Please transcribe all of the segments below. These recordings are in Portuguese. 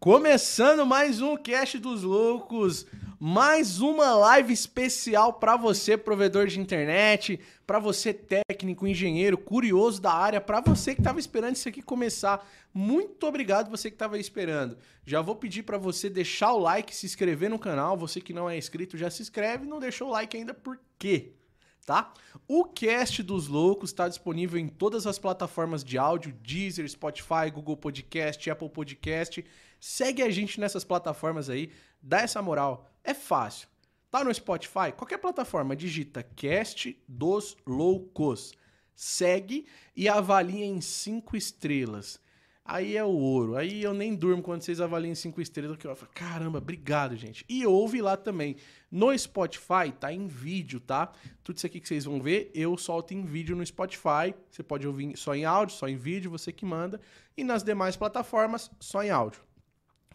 Começando mais um Cast dos Loucos, mais uma live especial para você, provedor de internet, para você, técnico, engenheiro, curioso da área, para você que estava esperando isso aqui começar. Muito obrigado você que estava esperando. Já vou pedir para você deixar o like, se inscrever no canal. Você que não é inscrito já se inscreve, não deixou o like ainda por quê? Tá? O Cast dos Loucos está disponível em todas as plataformas de áudio, Deezer, Spotify, Google Podcast, Apple Podcast Segue a gente nessas plataformas aí, dá essa moral. É fácil. Tá no Spotify? Qualquer plataforma, digita Cast dos Loucos. Segue e avalia em cinco estrelas. Aí é o ouro. Aí eu nem durmo quando vocês avaliam em cinco estrelas, que eu falo, caramba, obrigado, gente. E ouve lá também. No Spotify tá em vídeo, tá? Tudo isso aqui que vocês vão ver, eu solto em vídeo no Spotify. Você pode ouvir só em áudio, só em vídeo, você que manda. E nas demais plataformas, só em áudio.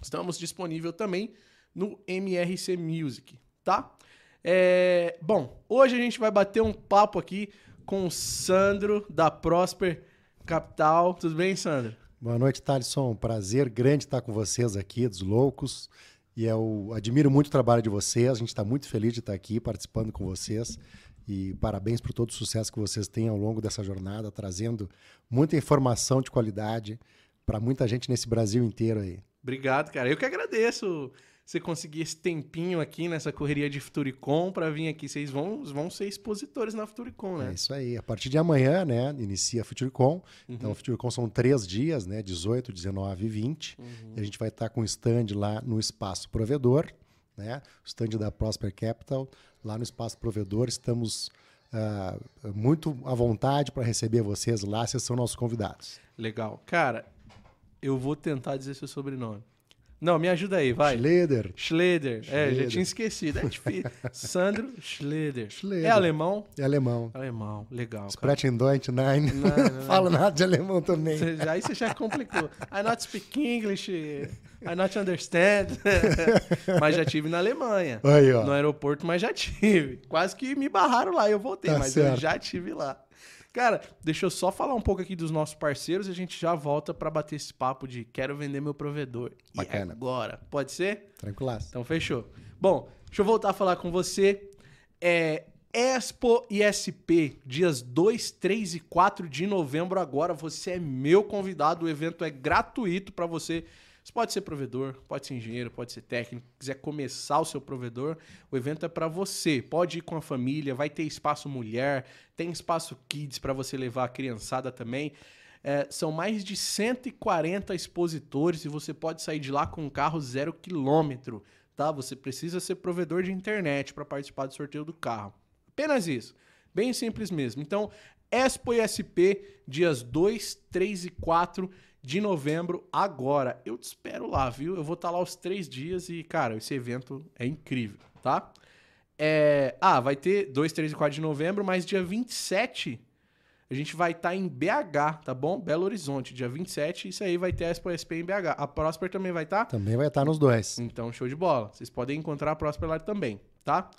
Estamos disponível também no MRC Music, tá? É, bom, hoje a gente vai bater um papo aqui com o Sandro da Prosper Capital. Tudo bem, Sandro? Boa noite, Thalisson. Prazer grande estar com vocês aqui, dos Loucos. E eu admiro muito o trabalho de vocês. A gente está muito feliz de estar aqui participando com vocês. E parabéns por todo o sucesso que vocês têm ao longo dessa jornada, trazendo muita informação de qualidade para muita gente nesse Brasil inteiro aí. Obrigado, cara. Eu que agradeço você conseguir esse tempinho aqui nessa correria de Futuricom para vir aqui. Vocês vão, vão ser expositores na Futuricom, né? É isso aí. A partir de amanhã, né, inicia a Futuricom. Uhum. Então, a Futuricom são três dias, né, 18, 19 e 20. Uhum. E a gente vai estar com o stand lá no Espaço Provedor, né, o stand da Prosper Capital. Lá no Espaço Provedor estamos uh, muito à vontade para receber vocês lá. Vocês são nossos convidados. Legal. Cara, eu vou tentar dizer seu sobrenome. Não, me ajuda aí, vai. Schleder. Schleder. É, já tinha esquecido. É difícil. Sandro Schleder. Schleder. É alemão? É alemão. Alemão, legal. Sprechen Deutsch, nein. Não, não, Falo nada de alemão também. Você, aí você já complicou. I not speak English, I not understand. mas já tive na Alemanha. Aí, ó. No aeroporto, mas já tive. Quase que me barraram lá e eu voltei, tá mas certo. eu já tive lá. Cara, deixa eu só falar um pouco aqui dos nossos parceiros e a gente já volta para bater esse papo de quero vender meu provedor. Bacana. E agora, pode ser? Tranquilo. Então fechou. Bom, deixa eu voltar a falar com você. É, Expo ISP, dias 2, 3 e 4 de novembro agora. Você é meu convidado, o evento é gratuito para você você pode ser provedor, pode ser engenheiro, pode ser técnico, quiser começar o seu provedor, o evento é para você. Pode ir com a família, vai ter espaço mulher, tem espaço kids para você levar a criançada também. É, são mais de 140 expositores e você pode sair de lá com um carro zero quilômetro, tá? Você precisa ser provedor de internet para participar do sorteio do carro. Apenas isso. Bem simples mesmo. Então, Expo ISP, dias 2, 3 e 4 de novembro agora. Eu te espero lá, viu? Eu vou estar tá lá os três dias e, cara, esse evento é incrível, tá? É... Ah, vai ter 2, 3 e 4 de novembro, mas dia 27 a gente vai estar tá em BH, tá bom? Belo Horizonte, dia 27. Isso aí vai ter a Expo SP em BH. A Prosper também vai estar? Tá? Também vai estar nos dois. Então, show de bola. Vocês podem encontrar a Prosper lá também, tá?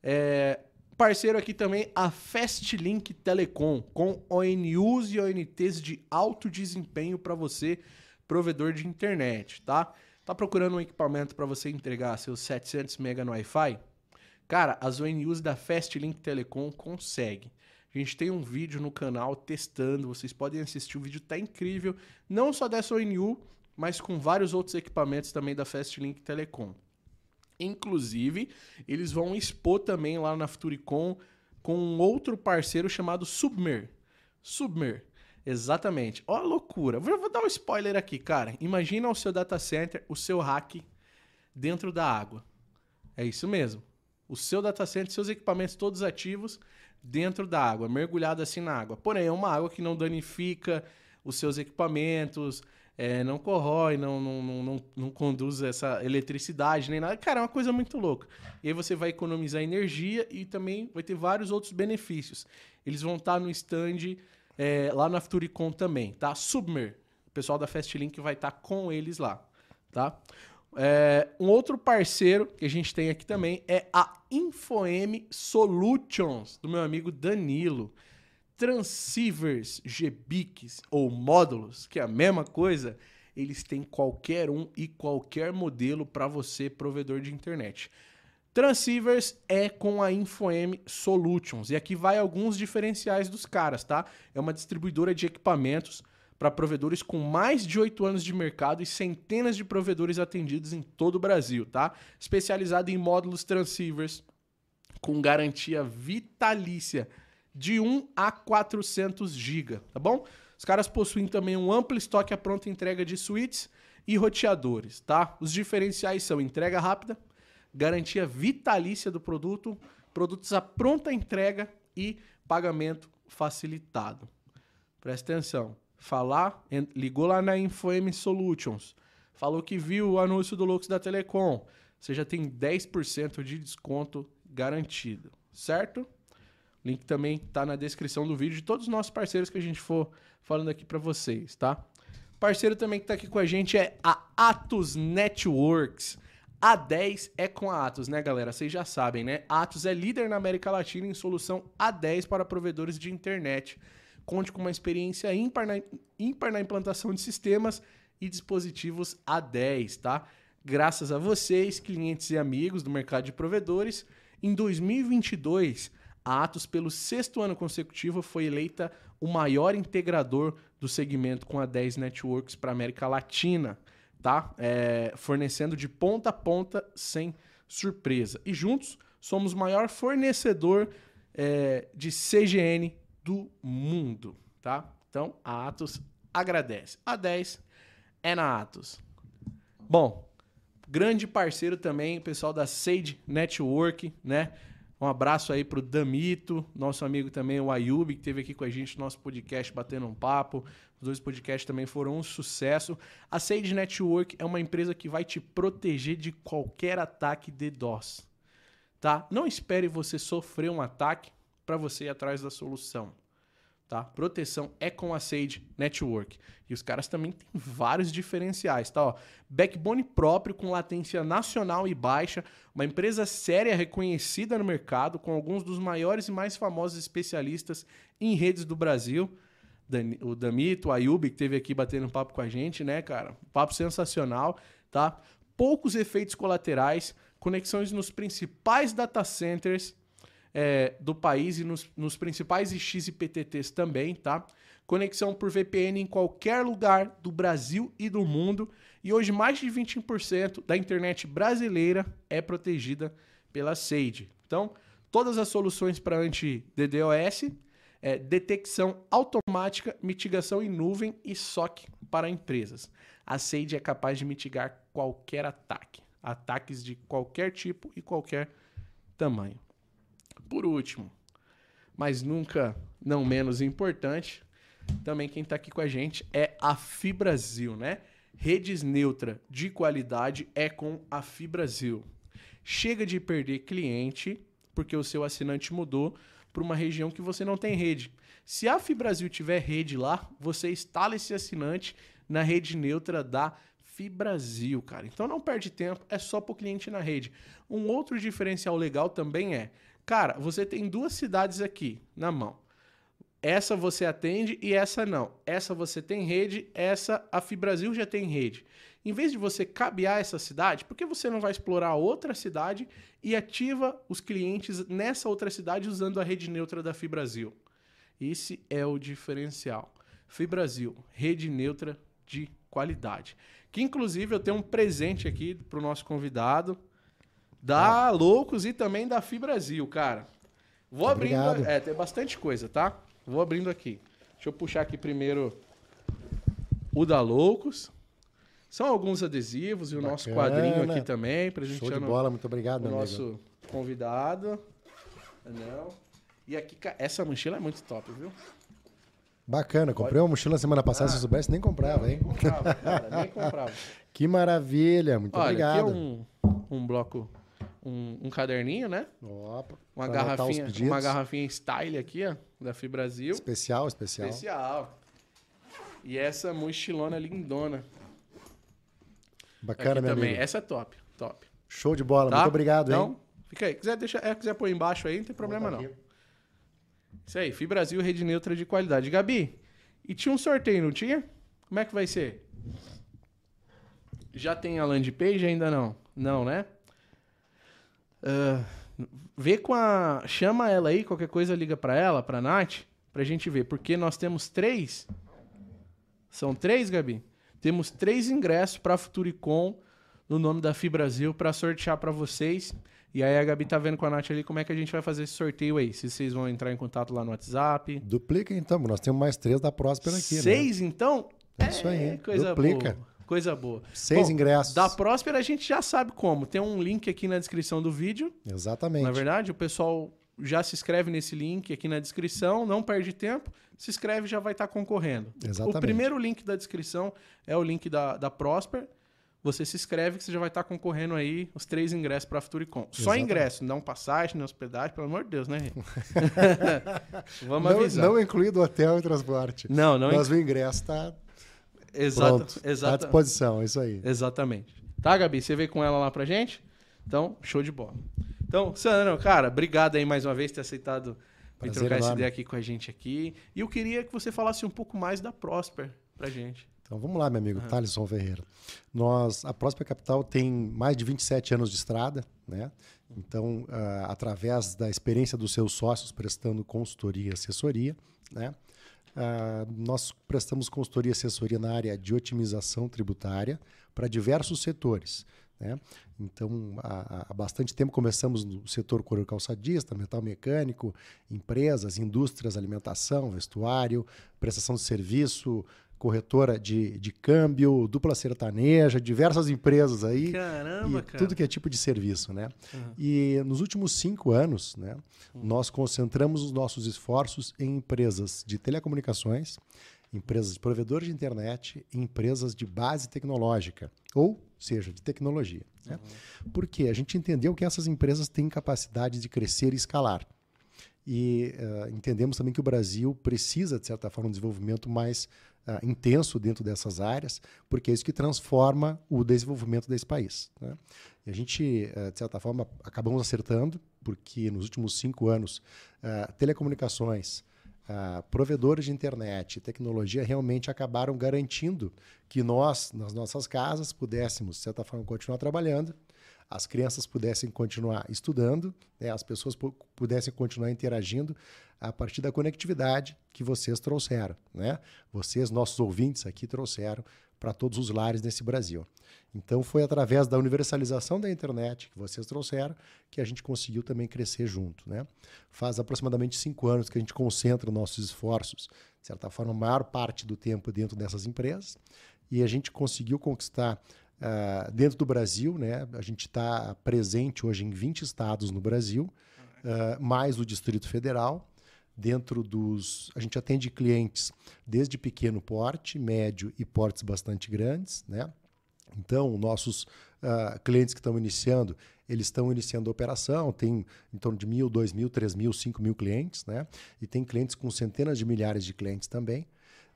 É... Parceiro aqui também a Fastlink Telecom, com ONUs e ONTs de alto desempenho para você, provedor de internet, tá? Tá procurando um equipamento para você entregar seus 700 MB no Wi-Fi? Cara, as ONUs da Fastlink Telecom conseguem. A gente tem um vídeo no canal testando, vocês podem assistir, o vídeo tá incrível, não só dessa ONU, mas com vários outros equipamentos também da Fastlink Telecom. Inclusive, eles vão expor também lá na Futuricom com um outro parceiro chamado Submer. Submer. Exatamente. Ó a loucura. Vou, vou dar um spoiler aqui, cara. Imagina o seu data center, o seu hack dentro da água. É isso mesmo. O seu data center, seus equipamentos todos ativos dentro da água, mergulhado assim na água. Porém, é uma água que não danifica os seus equipamentos, é, não corrói, não, não, não, não, conduz essa eletricidade nem nada. Cara, é uma coisa muito louca. E aí você vai economizar energia e também vai ter vários outros benefícios. Eles vão estar no stand é, lá na Futuricom também, tá? Submer, o pessoal da Fastlink vai estar com eles lá, tá? É, um outro parceiro que a gente tem aqui também é a InfoM Solutions, do meu amigo Danilo transceivers GBICs ou módulos, que é a mesma coisa, eles têm qualquer um e qualquer modelo para você, provedor de internet. Transceivers é com a InfoM Solutions. E aqui vai alguns diferenciais dos caras, tá? É uma distribuidora de equipamentos para provedores com mais de 8 anos de mercado e centenas de provedores atendidos em todo o Brasil, tá? Especializada em módulos transceivers com garantia vitalícia de 1 a 400 GB, tá bom? Os caras possuem também um amplo estoque à pronta entrega de switches e roteadores, tá? Os diferenciais são entrega rápida, garantia vitalícia do produto, produtos à pronta entrega e pagamento facilitado. Presta atenção. Falar, ligou lá na InfoM Solutions, falou que viu o anúncio do Lux da Telecom, você já tem 10% de desconto garantido, certo? Link também tá na descrição do vídeo de todos os nossos parceiros que a gente for falando aqui para vocês, tá? Parceiro também que tá aqui com a gente é a Atos Networks. A10 é com a Atos, né, galera? Vocês já sabem, né? Atos é líder na América Latina em solução A10 para provedores de internet. Conte com uma experiência ímpar na, ímpar na implantação de sistemas e dispositivos A10, tá? Graças a vocês, clientes e amigos do mercado de provedores, em 2022, a Atos, pelo sexto ano consecutivo, foi eleita o maior integrador do segmento com a 10 Networks para América Latina tá? É, fornecendo de ponta a ponta sem surpresa. E juntos somos o maior fornecedor é, de CGN do mundo, tá? Então a Atos agradece. A 10 é na Atos. Bom, grande parceiro também, o pessoal da Sage Network, né? Um abraço aí pro Damito, nosso amigo também, o Ayub, que esteve aqui com a gente no nosso podcast Batendo um Papo. Os dois podcasts também foram um sucesso. A Sage Network é uma empresa que vai te proteger de qualquer ataque de DOS. Tá? Não espere você sofrer um ataque para você ir atrás da solução tá? Proteção é com a Sage Network. E os caras também têm vários diferenciais, tá? Ó, backbone próprio com latência nacional e baixa, uma empresa séria reconhecida no mercado, com alguns dos maiores e mais famosos especialistas em redes do Brasil. O Damito, o Ayub, que teve aqui batendo um papo com a gente, né, cara? Papo sensacional, tá? Poucos efeitos colaterais, conexões nos principais data centers é, do país e nos, nos principais IX e PTTs também, tá? Conexão por VPN em qualquer lugar do Brasil e do mundo. E hoje mais de 20% da internet brasileira é protegida pela Sage. Então, todas as soluções para anti-DDoS, é, detecção automática, mitigação em nuvem e SOC para empresas. A Sage é capaz de mitigar qualquer ataque, ataques de qualquer tipo e qualquer tamanho. Por último, mas nunca não menos importante, também quem está aqui com a gente é a Fibrasil, né? Redes neutra de qualidade é com a Fibrasil. Chega de perder cliente porque o seu assinante mudou para uma região que você não tem rede. Se a Fibrasil tiver rede lá, você instala esse assinante na rede neutra da Fibrasil, cara. Então não perde tempo, é só para o cliente na rede. Um outro diferencial legal também é Cara, você tem duas cidades aqui na mão. Essa você atende e essa não. Essa você tem rede, essa a Fibrasil já tem rede. Em vez de você cabear essa cidade, por que você não vai explorar outra cidade e ativa os clientes nessa outra cidade usando a rede neutra da Fibrasil? Esse é o diferencial. Fibrasil, rede neutra de qualidade. Que inclusive eu tenho um presente aqui para o nosso convidado da Loucos e também da Fibrasil, cara. Vou Obrigado. abrindo. É, tem bastante coisa, tá? Vou abrindo aqui. Deixa eu puxar aqui primeiro o da Loucos. São alguns adesivos e o Bacana. nosso quadrinho aqui também, pra gente Show de bola, muito obrigado, o nosso amigo. convidado. Não. E aqui, essa mochila é muito top, viu? Bacana, comprei uma mochila semana passada, ah, se eu soubesse, nem comprava, não, hein? Nem comprava, cara, nem comprava. que maravilha, muito Olha, obrigado. Aqui é um, um bloco um, um caderninho, né? Opa, uma garrafinha, uma garrafinha style aqui, ó, da Fibrasil. Especial, especial. Especial. E essa mochilona lindona. Bacana, aqui também. Amigo. Essa é top, top. Show de bola, tá? muito obrigado, então, hein? Fica aí. Quiser deixar, é, quiser pôr embaixo aí, não tem problema não. Isso aí, Fibrasil, rede neutra de qualidade. Gabi, e tinha um sorteio, não tinha? Como é que vai ser? Já tem a landing page? Ainda não? Não, né? Uh, vê com a. Chama ela aí, qualquer coisa liga pra ela, pra Nath, pra gente ver. Porque nós temos três. São três, Gabi? Temos três ingressos pra Futuricom no nome da Fibrasil pra sortear pra vocês. E aí a Gabi tá vendo com a Nath ali como é que a gente vai fazer esse sorteio aí. Se vocês vão entrar em contato lá no WhatsApp. Duplica então, nós temos mais três da Próspera aqui, Seis, né? então? É isso aí. É, coisa Duplica. boa. Coisa boa. Seis Bom, ingressos. Da Próspera a gente já sabe como. Tem um link aqui na descrição do vídeo. Exatamente. Na verdade, o pessoal já se inscreve nesse link aqui na descrição, não perde tempo, se inscreve e já vai estar concorrendo. Exatamente. O primeiro link da descrição é o link da, da Prosper. Você se inscreve que você já vai estar concorrendo aí os três ingressos para a Futuricom. Só Exatamente. ingresso, não passagem, nem hospedagem, pelo amor de Deus, né? Vamos não, avisar. não incluído hotel e transporte. não, não Mas o ingresso está Exata, pronto. Tá à disposição, é isso aí. exatamente. Tá, Gabi? Você veio com ela lá pra gente? Então, show de bola. Então, Sandro, cara, obrigado aí mais uma vez por ter aceitado Prazer trocar essa ideia aqui com a gente aqui. E eu queria que você falasse um pouco mais da Prosper pra gente. Então vamos lá, meu amigo Thaleson Ferreira. Nós, a Próspera Capital tem mais de 27 anos de estrada, né? Então, ah, através da experiência dos seus sócios prestando consultoria e assessoria, né? Ah, nós prestamos consultoria e assessoria na área de otimização tributária para diversos setores. Né? Então, há, há bastante tempo começamos no setor couro calçadista, metal mecânico, empresas, indústrias, alimentação, vestuário, prestação de serviço, corretora de, de câmbio, dupla sertaneja, diversas empresas aí. Caramba, e cara. tudo que é tipo de serviço, né? Uhum. E nos últimos cinco anos, né, nós concentramos os nossos esforços em empresas de telecomunicações, empresas de provedores de internet e empresas de base tecnológica, ou seja, de tecnologia. Né? Porque a gente entendeu que essas empresas têm capacidade de crescer e escalar. E eh, entendemos também que o Brasil precisa, de certa forma, um desenvolvimento mais ah, intenso dentro dessas áreas, porque é isso que transforma o desenvolvimento desse país. né? E a gente, eh, de certa forma, acabamos acertando, porque nos últimos cinco anos, ah, telecomunicações, provedores de internet tecnologia realmente acabaram garantindo que nós, nas nossas casas, pudéssemos, de certa forma, continuar trabalhando, as crianças pudessem continuar estudando, né, as pessoas pu- pudessem continuar interagindo a partir da conectividade que vocês trouxeram. Né? Vocês, nossos ouvintes aqui, trouxeram para todos os lares nesse Brasil. Então, foi através da universalização da internet que vocês trouxeram que a gente conseguiu também crescer junto. Né? Faz aproximadamente cinco anos que a gente concentra nossos esforços, de certa forma, a maior parte do tempo dentro dessas empresas, e a gente conseguiu conquistar ah, dentro do Brasil, né? A gente está presente hoje em 20 estados no Brasil, ah, mais o Distrito Federal. Dentro dos. A gente atende clientes desde pequeno porte, médio e portes bastante grandes, né? Então, nossos ah, clientes que estão iniciando, eles estão iniciando a operação, tem em torno de mil, dois mil, três mil, cinco mil clientes, né? E tem clientes com centenas de milhares de clientes também.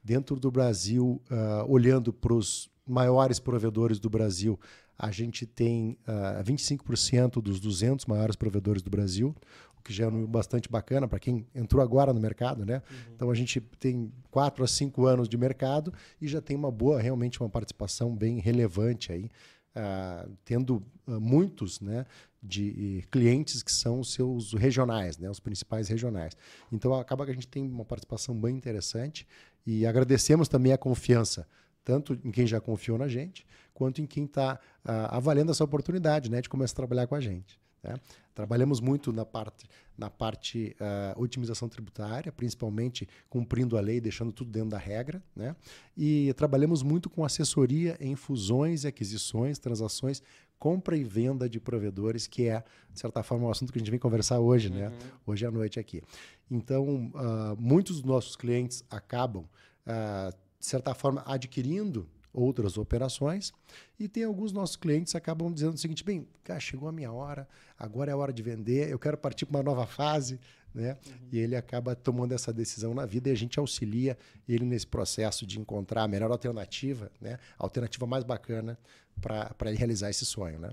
Dentro do Brasil, ah, olhando para os maiores provedores do Brasil, a gente tem ah, 25% dos 200 maiores provedores do Brasil, o que já é bastante bacana para quem entrou agora no mercado, né? Então a gente tem 4 a 5 anos de mercado e já tem uma boa, realmente uma participação bem relevante aí, ah, tendo ah, muitos, né, de clientes que são os seus regionais, né, os principais regionais. Então acaba que a gente tem uma participação bem interessante e agradecemos também a confiança tanto em quem já confiou na gente, quanto em quem está avaliando essa oportunidade né, de começar a trabalhar com a gente. né? Trabalhamos muito na parte, na parte ah, otimização tributária, principalmente cumprindo a lei, deixando tudo dentro da regra. Né? E trabalhamos muito com assessoria em fusões e aquisições, transações, compra e venda de provedores, que é, de certa forma, um assunto que a gente vem conversar hoje, né? hoje à noite aqui. Então, ah, muitos dos nossos clientes acabam ah, de certa forma, adquirindo outras operações. E tem alguns nossos clientes que acabam dizendo o seguinte: bem, cara, chegou a minha hora, agora é a hora de vender, eu quero partir para uma nova fase. Né? E ele acaba tomando essa decisão na vida e a gente auxilia ele nesse processo de encontrar a melhor alternativa, né? a alternativa mais bacana para ele realizar esse sonho. Né?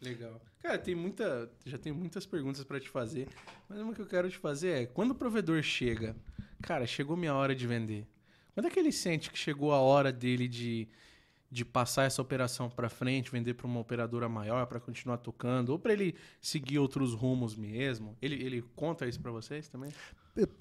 Legal. Cara, tem muita, já tem muitas perguntas pra te fazer, mas uma que eu quero te fazer é, quando o provedor chega, cara, chegou minha hora de vender. Quando é que ele sente que chegou a hora dele de, de passar essa operação para frente, vender para uma operadora maior para continuar tocando, ou para ele seguir outros rumos mesmo? Ele, ele conta isso para vocês também?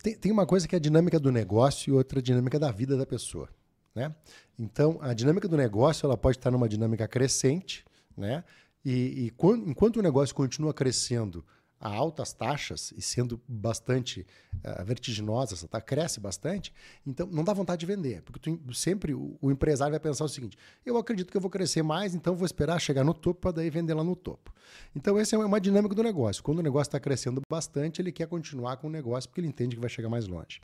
Tem, tem uma coisa que é a dinâmica do negócio e outra dinâmica da vida da pessoa. Né? Então, a dinâmica do negócio ela pode estar numa dinâmica crescente, né? e, e quando, enquanto o negócio continua crescendo a altas taxas e sendo bastante uh, vertiginosa, tá? cresce bastante, então não dá vontade de vender. Porque tu, sempre o, o, empresário vai pensar o seguinte: eu acredito que eu vou crescer mais, então vou esperar chegar no topo para daí vender lá no topo. Então, essa é uma dinâmica do negócio. Quando o negócio está crescendo bastante, ele quer continuar com o negócio porque ele entende que vai chegar mais longe.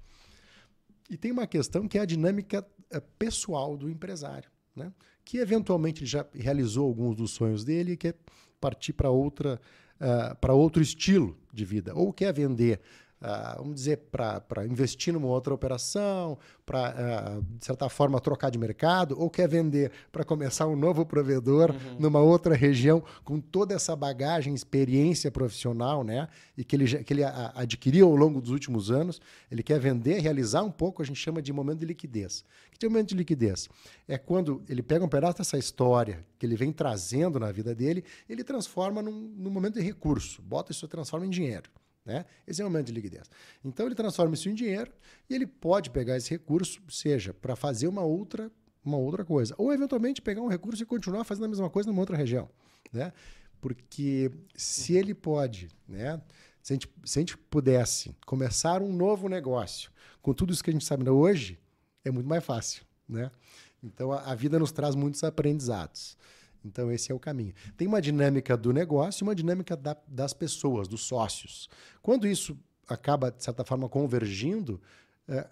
E tem uma questão que é a dinâmica uh, pessoal do empresário, né? que eventualmente já realizou alguns dos sonhos dele e quer partir para outra ah, para outro estilo de vida, ou quer vender, uh, vamos dizer, para investir numa outra operação, para, uh, de certa forma, trocar de mercado, ou quer vender para começar um novo provedor uhum. numa outra região, com toda essa bagagem, experiência profissional, né? E que ele, que ele adquiriu ao longo dos últimos anos, ele quer vender, realizar um pouco, a gente chama de momento de liquidez. O que é momento de liquidez? É quando ele pega um pedaço dessa história que ele vem trazendo na vida dele, ele transforma num, num momento de recurso, bota isso, transforma em dinheiro. Né? Esse é o momento de liquidez. Então ele transforma isso em dinheiro e ele pode pegar esse recurso, seja para fazer uma outra, uma outra coisa, ou eventualmente pegar um recurso e continuar fazendo a mesma coisa numa outra região. Né? Porque se ele pode, né? se, a gente, se a gente pudesse começar um novo negócio com tudo isso que a gente sabe hoje, é muito mais fácil. Né? Então a, a vida nos traz muitos aprendizados. Então, esse é o caminho. Tem uma dinâmica do negócio e uma dinâmica da, das pessoas, dos sócios. Quando isso acaba, de certa forma, convergindo,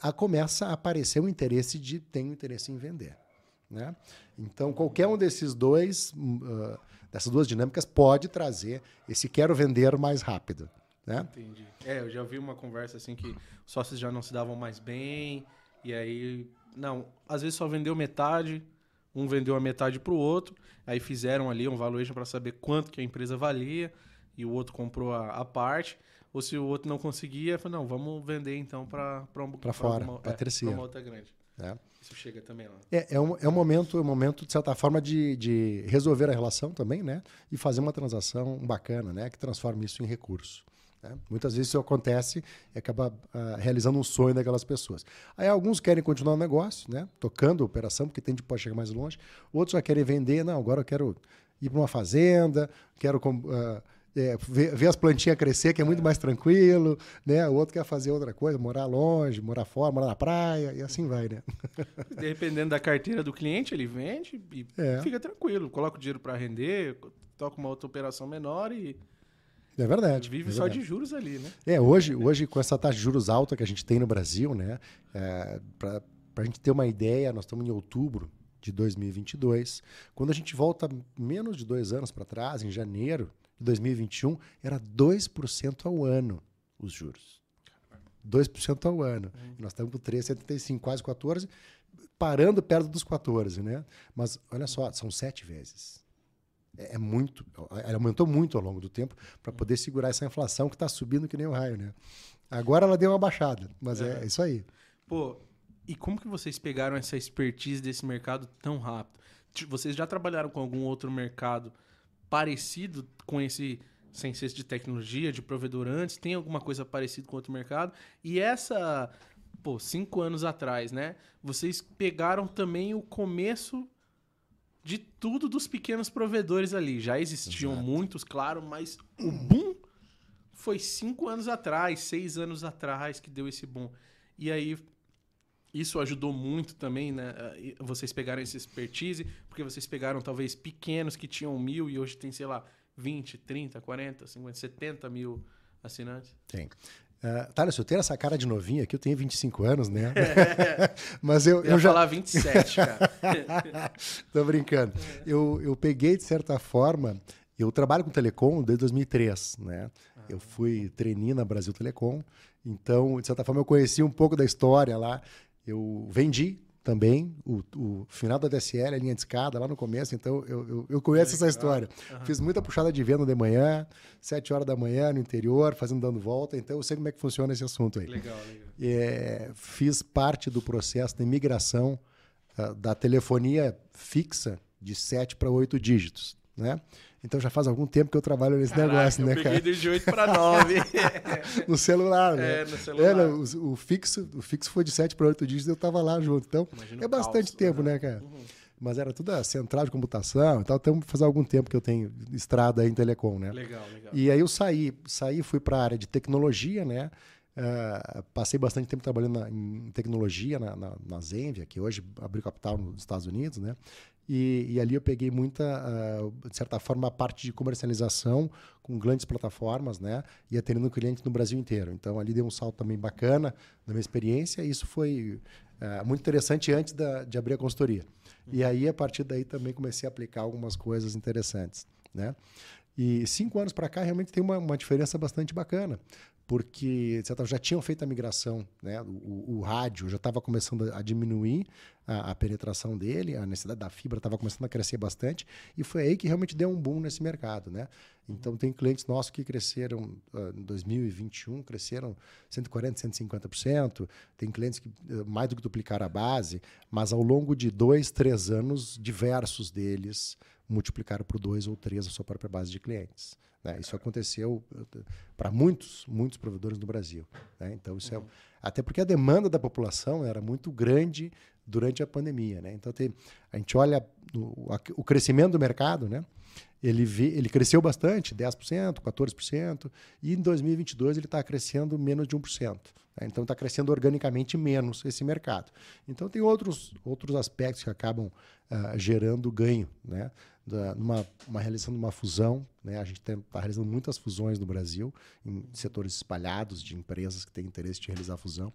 a, começa a aparecer o interesse de tem interesse em vender. Né? Então, qualquer um desses dois, uh, dessas duas dinâmicas, pode trazer esse quero vender mais rápido. Né? Entendi. É, eu já ouvi uma conversa assim que os sócios já não se davam mais bem, e aí, não, às vezes só vendeu metade, um vendeu a metade para o outro, aí fizeram ali um valuation para saber quanto que a empresa valia e o outro comprou a, a parte. Ou se o outro não conseguia, falou, não, vamos vender então para um, para fora, para é, terceira. uma outra grande. É. Isso chega também lá. É, é, um, é um momento, é um momento, de certa forma, de, de resolver a relação também, né? E fazer uma transação bacana, né? Que transforme isso em recurso. Né? Muitas vezes isso acontece e acaba uh, realizando um sonho daquelas pessoas. Aí alguns querem continuar o negócio, né? tocando a operação, porque tem de pode chegar mais longe. Outros já querem vender, não, agora eu quero ir para uma fazenda, quero uh, é, ver, ver, as plantinhas crescer, que é muito mais tranquilo, né? O outro quer fazer outra coisa, morar longe, morar fora, morar na praia, e assim vai, né? Dependendo da carteira do cliente, ele vende e é. fica tranquilo, coloca o dinheiro para render, toca uma outra operação menor e é verdade. Vive é só de juros ali, né? É, hoje, hoje com essa taxa de juros alta que a gente tem no Brasil, né? É, Para a gente ter uma ideia, nós estamos em outubro de 2022. Quando a gente volta menos de dois anos para trás, em janeiro de 2021, era 2% ao ano os juros. 2% ao ano. Hum. Nós estamos com 3,75, quase 14, parando perto dos 14, né? Mas olha só, são sete vezes. É, é, muito. Ela aumentou muito ao longo do tempo para poder segurar essa inflação que está subindo que nem o raio, né? Agora ela deu uma baixada, mas é, é isso aí. Pô, e como que vocês pegaram essa expertise desse mercado tão rápido? Vocês já trabalharam com algum outro mercado parecido com esse sem ser de tecnologia, de provedor antes? Tem alguma coisa parecida com outro mercado? E essa, pô, cinco anos atrás, né? Vocês pegaram também o começo de tudo dos pequenos provedores ali. Já existiam Exato. muitos, claro, mas o boom foi cinco anos atrás, seis anos atrás que deu esse boom. E aí isso ajudou muito também, né? Vocês pegaram essa expertise, porque vocês pegaram talvez pequenos que tinham mil e hoje tem, sei lá, 20, 30, 40, 50, 70 mil assinantes. Tem. Uh, Thales, eu tenho essa cara de novinho aqui, eu tenho 25 anos, né? Mas eu, eu, eu já. falar 27, cara. Tô brincando. Eu, eu peguei, de certa forma, eu trabalho com telecom desde 2003, né? Ah. Eu fui trainee na Brasil Telecom, então, de certa forma, eu conheci um pouco da história lá. Eu vendi também, o, o, final da DSL, a linha de escada lá no começo, então eu, eu, eu conheço essa história. Uhum. Fiz muita puxada de venda de manhã, sete horas da manhã no interior, fazendo dando volta, então eu sei como é que funciona esse assunto aí. Legal, legal. É, fiz parte do processo de migração uh, da telefonia fixa de 7 para 8 dígitos, né? Então já faz algum tempo que eu trabalho nesse Caraca, negócio, né, cara? Eu peguei de 8 para 9. no celular, né? É, no celular. É, o, o, fixo, o fixo foi de 7 para 8 dígitos, eu tava lá junto. Então, Imagina é bastante tempo, né, né cara? Uhum. Mas era tudo a central de computação e tal. Então, faz algum tempo que eu tenho estrada aí em telecom, né? Legal, legal. E aí eu saí, saí fui para a área de tecnologia, né? Uh, passei bastante tempo trabalhando na, em tecnologia na, na, na Zenvia, que hoje abriu capital nos Estados Unidos, né? E, e, ali eu peguei muita, uh, de certa forma, a parte de comercialização com grandes plataformas, né? E atendendo clientes no Brasil inteiro. Então ali deu um salto também bacana na minha experiência. E isso foi uh, muito interessante antes da, de abrir a consultoria. E aí, a partir daí, também comecei a aplicar algumas coisas interessantes, né? E cinco anos para cá realmente tem uma, uma diferença bastante bacana, porque já tinham feito a migração, né? o, o rádio já estava começando a diminuir a, a, penetração dele, a necessidade da fibra estava começando a crescer bastante, e foi aí que realmente deu um boom nesse mercado. Né? Então, tem clientes nossos que cresceram uh, em 2021, cresceram 140%, 150%, tem clientes que uh, mais do que duplicaram a base, mas ao longo de dois, três anos, diversos deles multiplicaram por dois ou três a sua própria base de clientes. Né? Isso aconteceu eh, para muitos, muitos provedores no Brasil. Né? Então, isso é uhum. é. Até porque a demanda da população era muito grande durante a pandemia. Né? Então, tem, a gente olha o, o crescimento do mercado, né? ele, vê, ele cresceu bastante, 10%, 14%, e em 2022 ele está crescendo menos de 1%. Né? Então está crescendo organicamente menos esse mercado. Então tem outros, outros aspectos que acabam uh, gerando ganho. Né? Da, numa uma realização de uma fusão, né? a gente está realizando muitas fusões no Brasil, em setores espalhados de empresas que têm interesse de realizar fusão.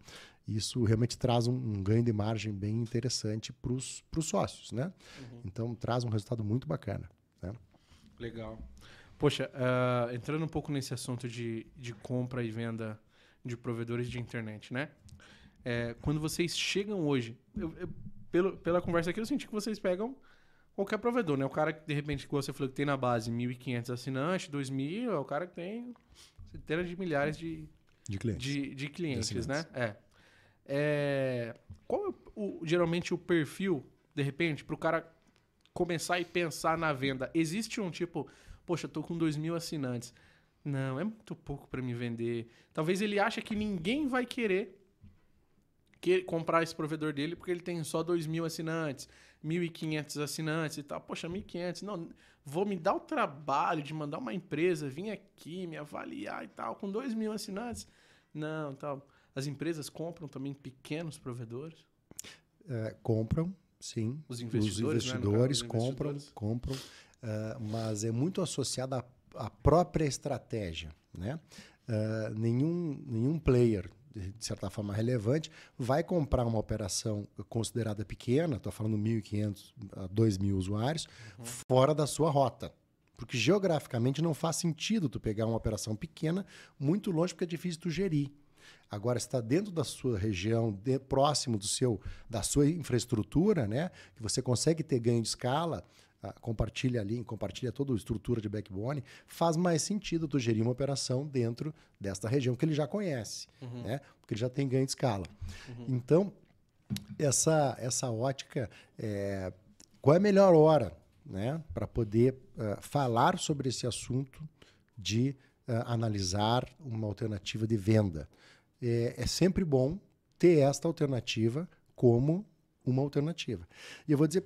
Isso realmente traz um, um ganho de margem bem interessante para os sócios. Né? Uhum. Então traz um resultado muito bacana. Né? Legal. Poxa, uh, entrando um pouco nesse assunto de, de compra e venda de provedores de internet, né? É, quando vocês chegam hoje, eu, eu, pelo, pela conversa aqui, eu senti que vocês pegam qualquer provedor, né? O cara que, de repente, que você falou que tem na base 1.500 assinantes, 2.000, é o cara que tem centenas de milhares de, de clientes, de, de clientes de né? É. é. Qual é o, geralmente o perfil, de repente, para o cara começar e pensar na venda, existe um tipo, poxa, eu tô com 2 mil assinantes. Não, é muito pouco para me vender. Talvez ele ache que ninguém vai querer que comprar esse provedor dele porque ele tem só 2 mil assinantes, 1.500 assinantes e tal. Poxa, 1.500, não, vou me dar o trabalho de mandar uma empresa vir aqui, me avaliar e tal, com 2 mil assinantes. Não, tal. As empresas compram também pequenos provedores? É, compram, Sim. Os investidores, os investidores né? compram, investidores. compram, uh, mas é muito associado à, à própria estratégia. Né? Uh, nenhum, nenhum player, de certa forma relevante, vai comprar uma operação considerada pequena, estou falando 1.500 a 2.000 usuários, uhum. fora da sua rota. Porque geograficamente não faz sentido tu pegar uma operação pequena muito longe, porque é difícil tu gerir. Agora está dentro da sua região, de, próximo do seu, da sua infraestrutura, né? Que você consegue ter ganho de escala, compartilha ali, compartilha toda a estrutura de backbone, faz mais sentido tu gerir uma operação dentro desta região que ele já conhece, uhum. né? Porque ele já tem ganho de escala. Uhum. Então, essa, essa ótica, é, qual é a melhor hora, né? Para poder uh, falar sobre esse assunto de uh, analisar uma alternativa de venda é, é sempre bom ter esta alternativa como uma alternativa. E eu vou dizer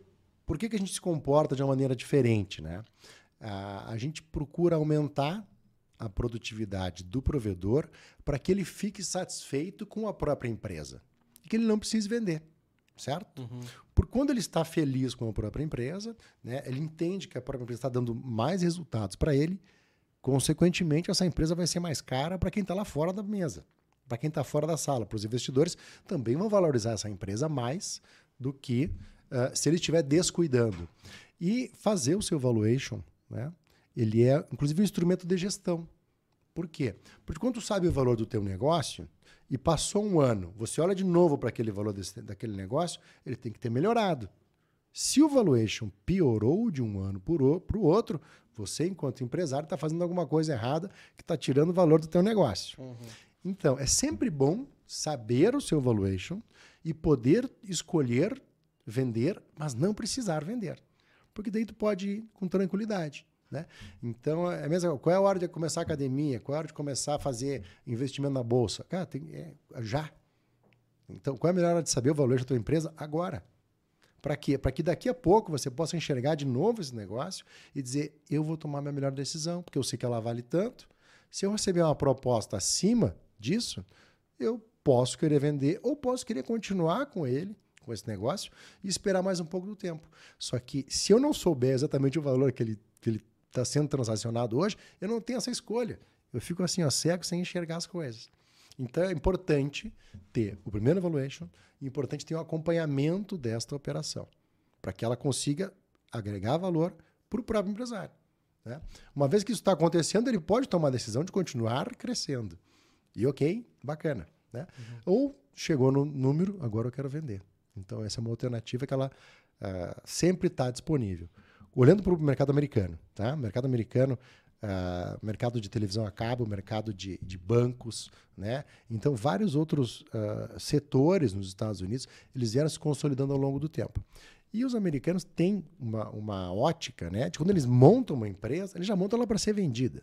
por que, que a gente se comporta de uma maneira diferente. Né? A, a gente procura aumentar a produtividade do provedor para que ele fique satisfeito com a própria empresa e que ele não precise vender, certo? Uhum. Por quando ele está feliz com a própria empresa, né, ele entende que a própria empresa está dando mais resultados para ele, consequentemente essa empresa vai ser mais cara para quem está lá fora da mesa para quem está fora da sala, para os investidores, também vão valorizar essa empresa mais do que uh, se ele estiver descuidando. E fazer o seu valuation, né? ele é inclusive um instrumento de gestão. Por quê? Porque quando tu sabe o valor do teu negócio e passou um ano, você olha de novo para aquele valor desse, daquele negócio, ele tem que ter melhorado. Se o valuation piorou de um ano para o outro, você, enquanto empresário, está fazendo alguma coisa errada que está tirando o valor do teu negócio. Uhum. Então, é sempre bom saber o seu valuation e poder escolher vender, mas não precisar vender. Porque daí tu pode ir com tranquilidade. Né? Então, é mesmo, qual é a hora de começar a academia? Qual é a hora de começar a fazer investimento na bolsa? Cara, tem, é, já. Então, qual é a melhor hora de saber o valor da tua empresa? Agora. Para quê? Para que daqui a pouco você possa enxergar de novo esse negócio e dizer: eu vou tomar minha melhor decisão, porque eu sei que ela vale tanto. Se eu receber uma proposta acima disso, eu posso querer vender ou posso querer continuar com ele, com esse negócio, e esperar mais um pouco do tempo. Só que se eu não souber exatamente o valor que ele está que ele tá sendo transacionado hoje, eu não tenho essa escolha. Eu fico assim, ó, cego, sem enxergar as coisas. Então é importante ter o primeiro evaluation, é importante ter um acompanhamento desta operação, para que ela consiga agregar valor para o próprio empresário. Né? Uma vez que isso está acontecendo, ele pode tomar a decisão de continuar crescendo. E ok, bacana. Né? Uhum. Ou chegou no número, agora eu quero vender. Então, essa é uma alternativa que ela uh, sempre está disponível. Olhando para o mercado americano, tá? mercado americano Uh, mercado de televisão a cabo, mercado de, de bancos, né? Então, vários outros uh, setores nos Estados Unidos, eles vieram se consolidando ao longo do tempo. E os americanos têm uma, uma ótica, né? De quando eles montam uma empresa, eles já montam ela para ser vendida.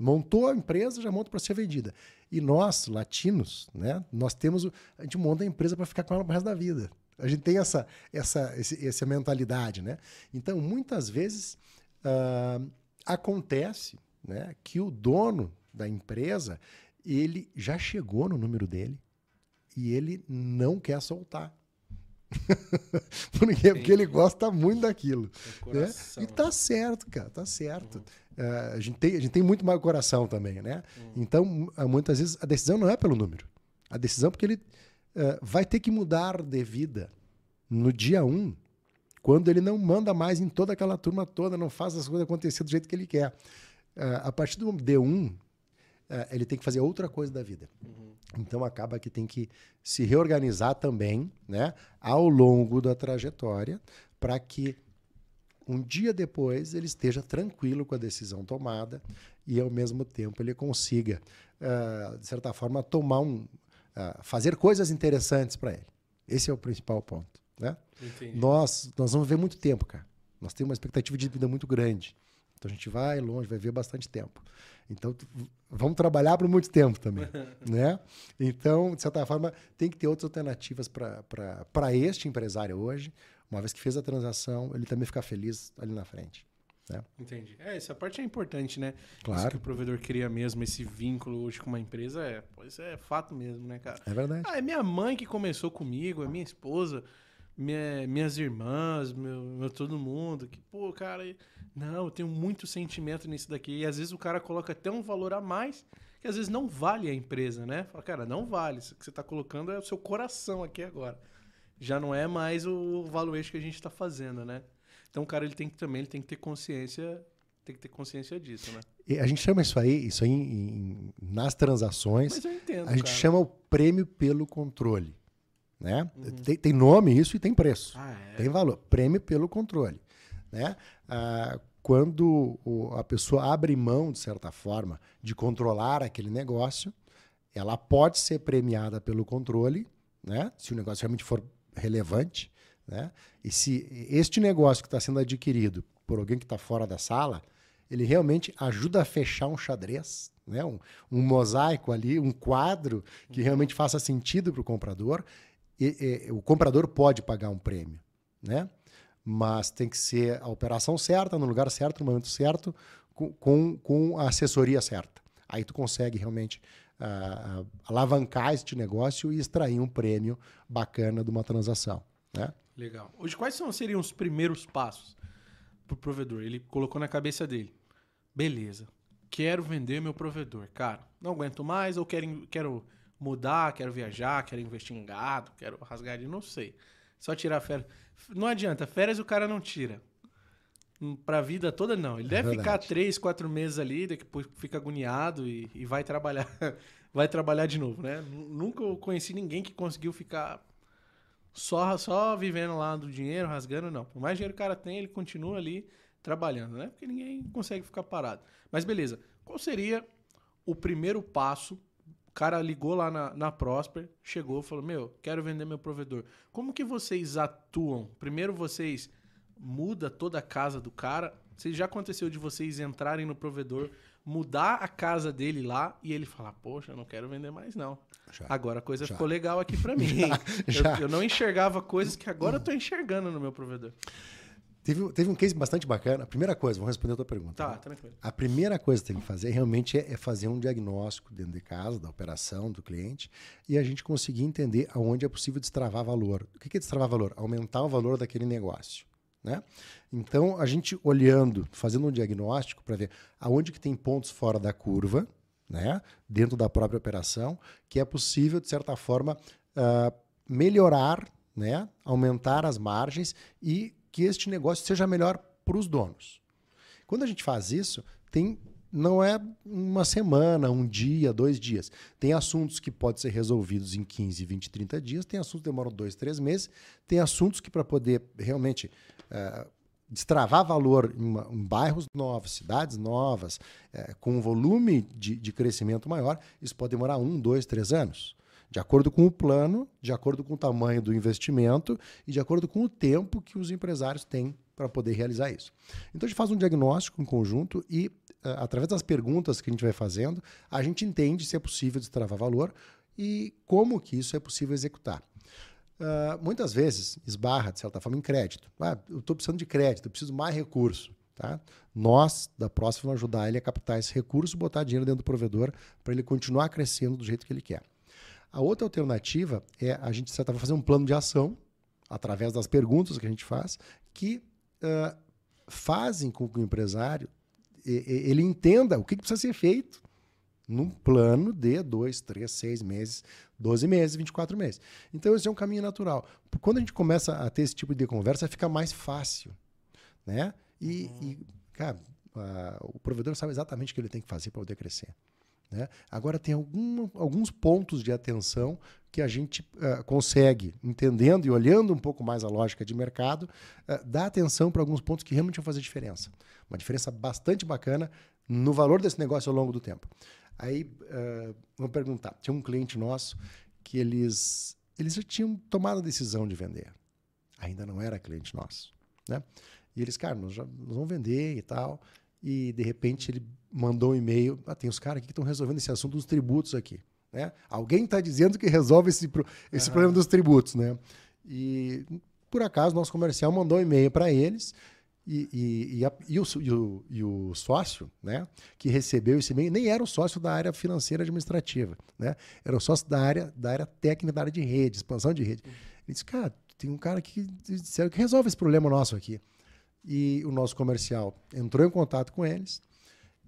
Montou a empresa, já monta para ser vendida. E nós, latinos, né? Nós temos, a gente monta a empresa para ficar com ela o resto da vida. A gente tem essa, essa, esse, essa mentalidade, né? Então, muitas vezes, uh, Acontece né, que o dono da empresa ele já chegou no número dele e ele não quer soltar. porque, porque, ele gosta muito daquilo. É né? E tá certo, cara, tá certo. Uhum. Uh, a, gente tem, a gente tem muito mais coração também, né? Uhum. Então, ah, muitas vezes, a decisão não é pelo número. A decisão é porque ele uh, vai ter que mudar de vida no dia 1. Um, quando ele não manda mais em toda aquela turma toda, não faz as coisas acontecer do jeito que ele quer. Uh, a partir do D1, uh, eh, ele tem que fazer outra coisa da vida. Uhum. Então acaba que tem que se reorganizar também, né, ao longo da trajetória, para que um dia depois ele esteja tranquilo com a decisão tomada e ao mesmo tempo ele consiga, uh, de certa forma, tomar um, fazer coisas interessantes para ele. Esse é o principal ponto. Né? Nós, nós vamos ver muito tempo, cara. Nós temos uma expectativa de vida muito grande. Então a gente vai longe, vai ver bastante tempo. Então vamos trabalhar por muito tempo também, né? Então, de certa forma, tem que ter outras alternativas para este empresário hoje. Uma vez que fez a transação, ele também ficar feliz ali na frente. Né? Entendi. É, essa parte é importante, né? Claro. Isso que o provedor cria mesmo, esse vínculo hoje com uma empresa, é, isso é fato mesmo, né, cara? É verdade. Ah, é minha mãe que começou comigo, é minha esposa minha, minhas irmãs, meu, meu, todo mundo, que, pô, cara, não, eu tenho muito sentimento nisso daqui. E às vezes o cara coloca até um valor a mais que às vezes não vale a empresa, né? Fala, cara, não vale. Isso que você está colocando é o seu coração aqui agora. Já não é mais o valuation que a gente está fazendo, né? Então o cara ele tem que também ele tem que ter consciência tem que ter consciência disso, né? E a gente chama isso aí, isso aí em, em, nas transações. Mas eu entendo, a gente cara. chama o prêmio pelo controle. Né? Uhum. Tem, tem, nome isso e tem preço. Ah, é? Tem valor. Prêmio pelo controle. Né? Ah, quando o, a pessoa abre mão, de certa forma, de controlar aquele negócio, ela pode ser premiada pelo controle, né? se o negócio realmente for relevante. Né? E se este negócio que está sendo adquirido por alguém que está fora da sala, ele realmente ajuda a fechar um xadrez, né? um, um mosaico ali, um quadro que realmente faça sentido para o comprador e, e, o comprador pode pagar um prêmio, né? Mas tem que ser a operação certa, no lugar certo, no momento certo, com, com, com a assessoria certa. Aí tu consegue realmente uh, alavancar este negócio e extrair um prêmio bacana de uma transação. Né? Legal. Hoje, quais são, seriam os primeiros passos para o provedor? Ele colocou na cabeça dele. Beleza, quero vender meu provedor. Cara, não aguento mais ou quero, quero mudar, quero viajar, quero investir em gado, quero rasgar de não sei. Só tirar férias. Não adianta, férias o cara não tira. Hum, pra vida toda, não. Ele é deve ficar três, quatro meses ali, depois fica agoniado e, e vai trabalhar. vai trabalhar de novo, né? Nunca conheci ninguém que conseguiu ficar só, só vivendo lá do dinheiro, rasgando, não. Por mais dinheiro que o cara tem, ele continua ali trabalhando, né? Porque ninguém consegue ficar parado. Mas beleza, qual seria o primeiro passo cara ligou lá na, na Prosper, chegou, falou: Meu, quero vender meu provedor. Como que vocês atuam? Primeiro vocês muda toda a casa do cara. Se já aconteceu de vocês entrarem no provedor, mudar a casa dele lá e ele falar: Poxa, eu não quero vender mais, não. Já. Agora a coisa Já. ficou legal aqui pra mim. Já. Eu, eu não enxergava coisas que agora eu tô enxergando no meu provedor. Teve, teve um case bastante bacana. A primeira coisa, vou responder a tua pergunta. Tá, né? tranquilo. A primeira coisa que tem que fazer realmente é, é fazer um diagnóstico dentro de casa, da operação, do cliente, e a gente conseguir entender aonde é possível destravar valor. O que é destravar valor? Aumentar o valor daquele negócio. Né? Então, a gente olhando, fazendo um diagnóstico para ver aonde que tem pontos fora da curva, né? dentro da própria operação, que é possível, de certa forma, ah, melhorar, né? aumentar as margens e que este negócio seja melhor para os donos. Quando a gente faz isso, tem não é uma semana, um dia, dois dias. Tem assuntos que podem ser resolvidos em 15, 20, 30 dias, tem assuntos que demoram dois, três meses, tem assuntos que para poder realmente eh, destravar valor em, uma- em bairros novos, cidades novas, eh, com um volume de, de crescimento maior, isso pode demorar um, dois, três anos. De acordo com o plano, de acordo com o tamanho do investimento e de acordo com o tempo que os empresários têm para poder realizar isso. Então a gente faz um diagnóstico em conjunto e, através das perguntas que a gente vai fazendo, a gente entende se é possível destravar valor e como que isso é possível executar. Ah, muitas vezes esbarra, de certa forma, em crédito. Ah, eu estou precisando de crédito, eu preciso mais recurso. Tá? Nós, da próxima, vamos ajudar ele a captar esse recurso, botar dinheiro dentro do provedor para ele continuar crescendo do jeito que ele quer. A outra alternativa é a gente, de certa fazer um plano de ação, através das perguntas que a gente faz, que ah, fazem com que o empresário ele entenda o que que precisa ser feito num plano de dois, três, seis meses, 12 meses, 24 meses. Então, esse é um caminho natural. Quando a gente começa a ter esse tipo de conversa, fica mais fácil. Né? E, e, cara, ah, o provedor sabe exatamente o que ele tem que fazer para poder crescer. Né? Agora, tem algum, alguns pontos de atenção que a gente ah, consegue, entendendo e olhando um pouco mais a lógica de mercado, ah, dar atenção para alguns pontos que realmente vão fazer diferença. Uma diferença bastante bacana no valor desse negócio ao longo do tempo. Aí, ah, vamos perguntar. Tinha um cliente nosso que eles, eles já tinham tomado a decisão de vender. Ainda não era cliente nosso. Né? E eles, cara, nós, já, nós vamos vender e tal. E, de repente, ele mandou um e-mail. Ah, tem os caras aqui que estão resolvendo esse assunto dos tributos aqui. Né? Alguém está dizendo que resolve esse, esse Aham. problema dos tributos. Né? E, por acaso, nosso comercial mandou um e-mail para eles. E, e, e, a- e o, e o- e o sócio, né, que recebeu esse e-mail, nem era o sócio da área financeira administrativa, né? Era o sócio da área, da área técnica, da área de rede, expansão de rede. Ele disse, cara, tem um cara que disseram que resolve esse problema nosso aqui. E o nosso comercial entrou em contato com eles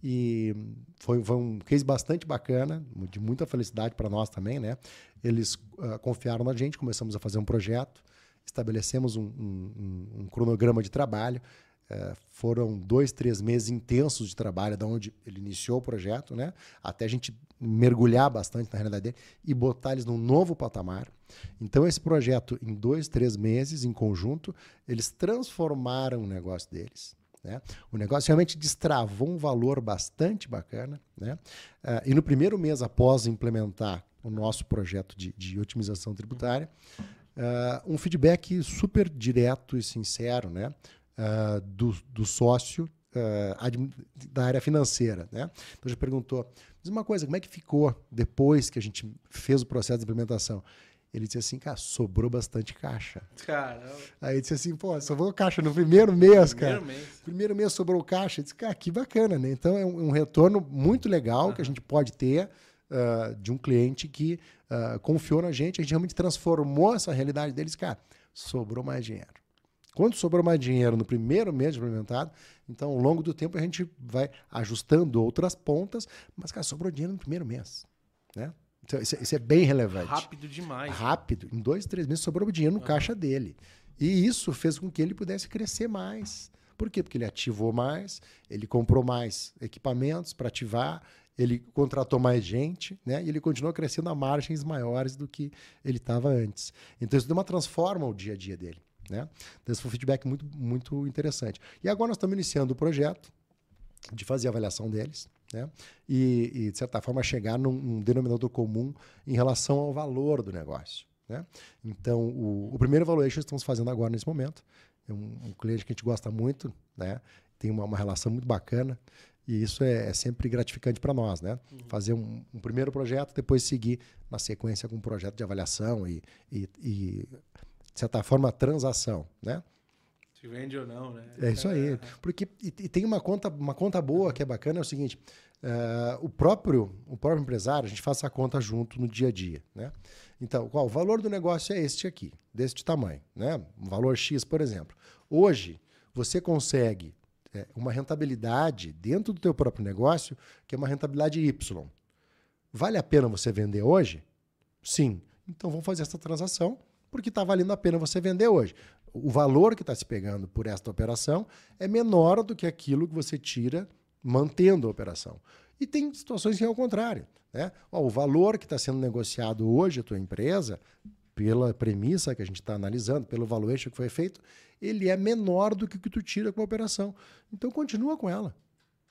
e foi, foi um case bastante bacana, de muita felicidade para nós também, né? Eles ah, confiaram na gente, começamos a fazer um projeto, estabelecemos um, um- um- cronograma de trabalho. eh, foram dois, três meses intensos de trabalho, da onde ele iniciou o projeto, né? Até a gente mergulhar bastante na realidade dele e botar eles num novo patamar. Então, esse projeto, em dois, três meses, em conjunto, eles transformaram o negócio deles. Né? O negócio realmente destravou um valor bastante bacana. Né? Ah, e no primeiro mês após implementar o nosso projeto de, de otimização tributária, ah, um feedback super direto e sincero né? Ah, do, do sócio da área financeira. Né? Então, já perguntou, diz uma coisa, como é que ficou depois que a gente fez o processo de implementação? Ele disse assim, cara, sobrou bastante caixa. Caramba. Aí ele disse assim, pô, sobrou caixa no primeiro mês, cara. Primeiro mês. Primeiro mês sobrou caixa. Eu disse, cara, que bacana, né? Então é um, um retorno muito legal que a gente pode ter ah, de um cliente que ah, confiou na gente, a gente realmente transformou essa realidade deles, cara, sobrou mais dinheiro. Quando sobrou mais dinheiro no primeiro mês implementado, então ao longo do tempo a gente vai ajustando outras pontas, mas, cara, sobrou dinheiro no primeiro mês. Né? Então, isso, é- isso é bem relevante Rápido demais. rápido, em dois, três meses sobrou dinheiro no caixa dele. E isso fez com que ele pudesse crescer mais. Por quê? Porque ele ativou mais, ele comprou mais equipamentos para ativar, ele contratou mais gente, né? E ele continuou crescendo a margens maiores do que ele estava antes. Então isso deu uma transforma o dia a dia dele, né? Então esse foi um feedback muito, muito interessante. E agora nós estamos iniciando o projeto de fazer a avaliação deles, né? E, e, de certa forma, chegar num, num, denominador comum em relação ao valor do negócio. Né? Então, o, o primeiro valuation estamos fazendo agora nesse momento. É um, um cliente que a gente gosta muito, né? tem uma, uma relação muito bacana. E isso é, é sempre gratificante para nós, né? Uhum. Fazer um, um, primeiro projeto, depois seguir na sequência com um projeto de avaliação e, e, e de certa forma, transação, né? Se vende ou não, né? É isso aí. É. Porque e, e, tem uma conta, uma conta boa que é bacana, é o seguinte: uh, o, próprio, o próprio empresário, a gente faz essa conta junto no dia a dia, né? Então, qual, o valor do negócio é este aqui, deste tamanho, né? Um valor X, por exemplo. Hoje, você consegue é, uma rentabilidade dentro do teu próprio negócio, que é uma rentabilidade Y. Vale a pena você vender hoje? Sim. Então vamos fazer essa transação, porque está valendo a pena você vender hoje. O valor que está se pegando por esta operação é menor do que aquilo que você tira mantendo a operação. E tem situações que é o contrário. Né? o valor que está sendo negociado hoje a tua empresa, pela premissa que a gente está analisando, pelo valuation que foi feito, ele é menor do que o que tu tira com a operação. Então continua com ela.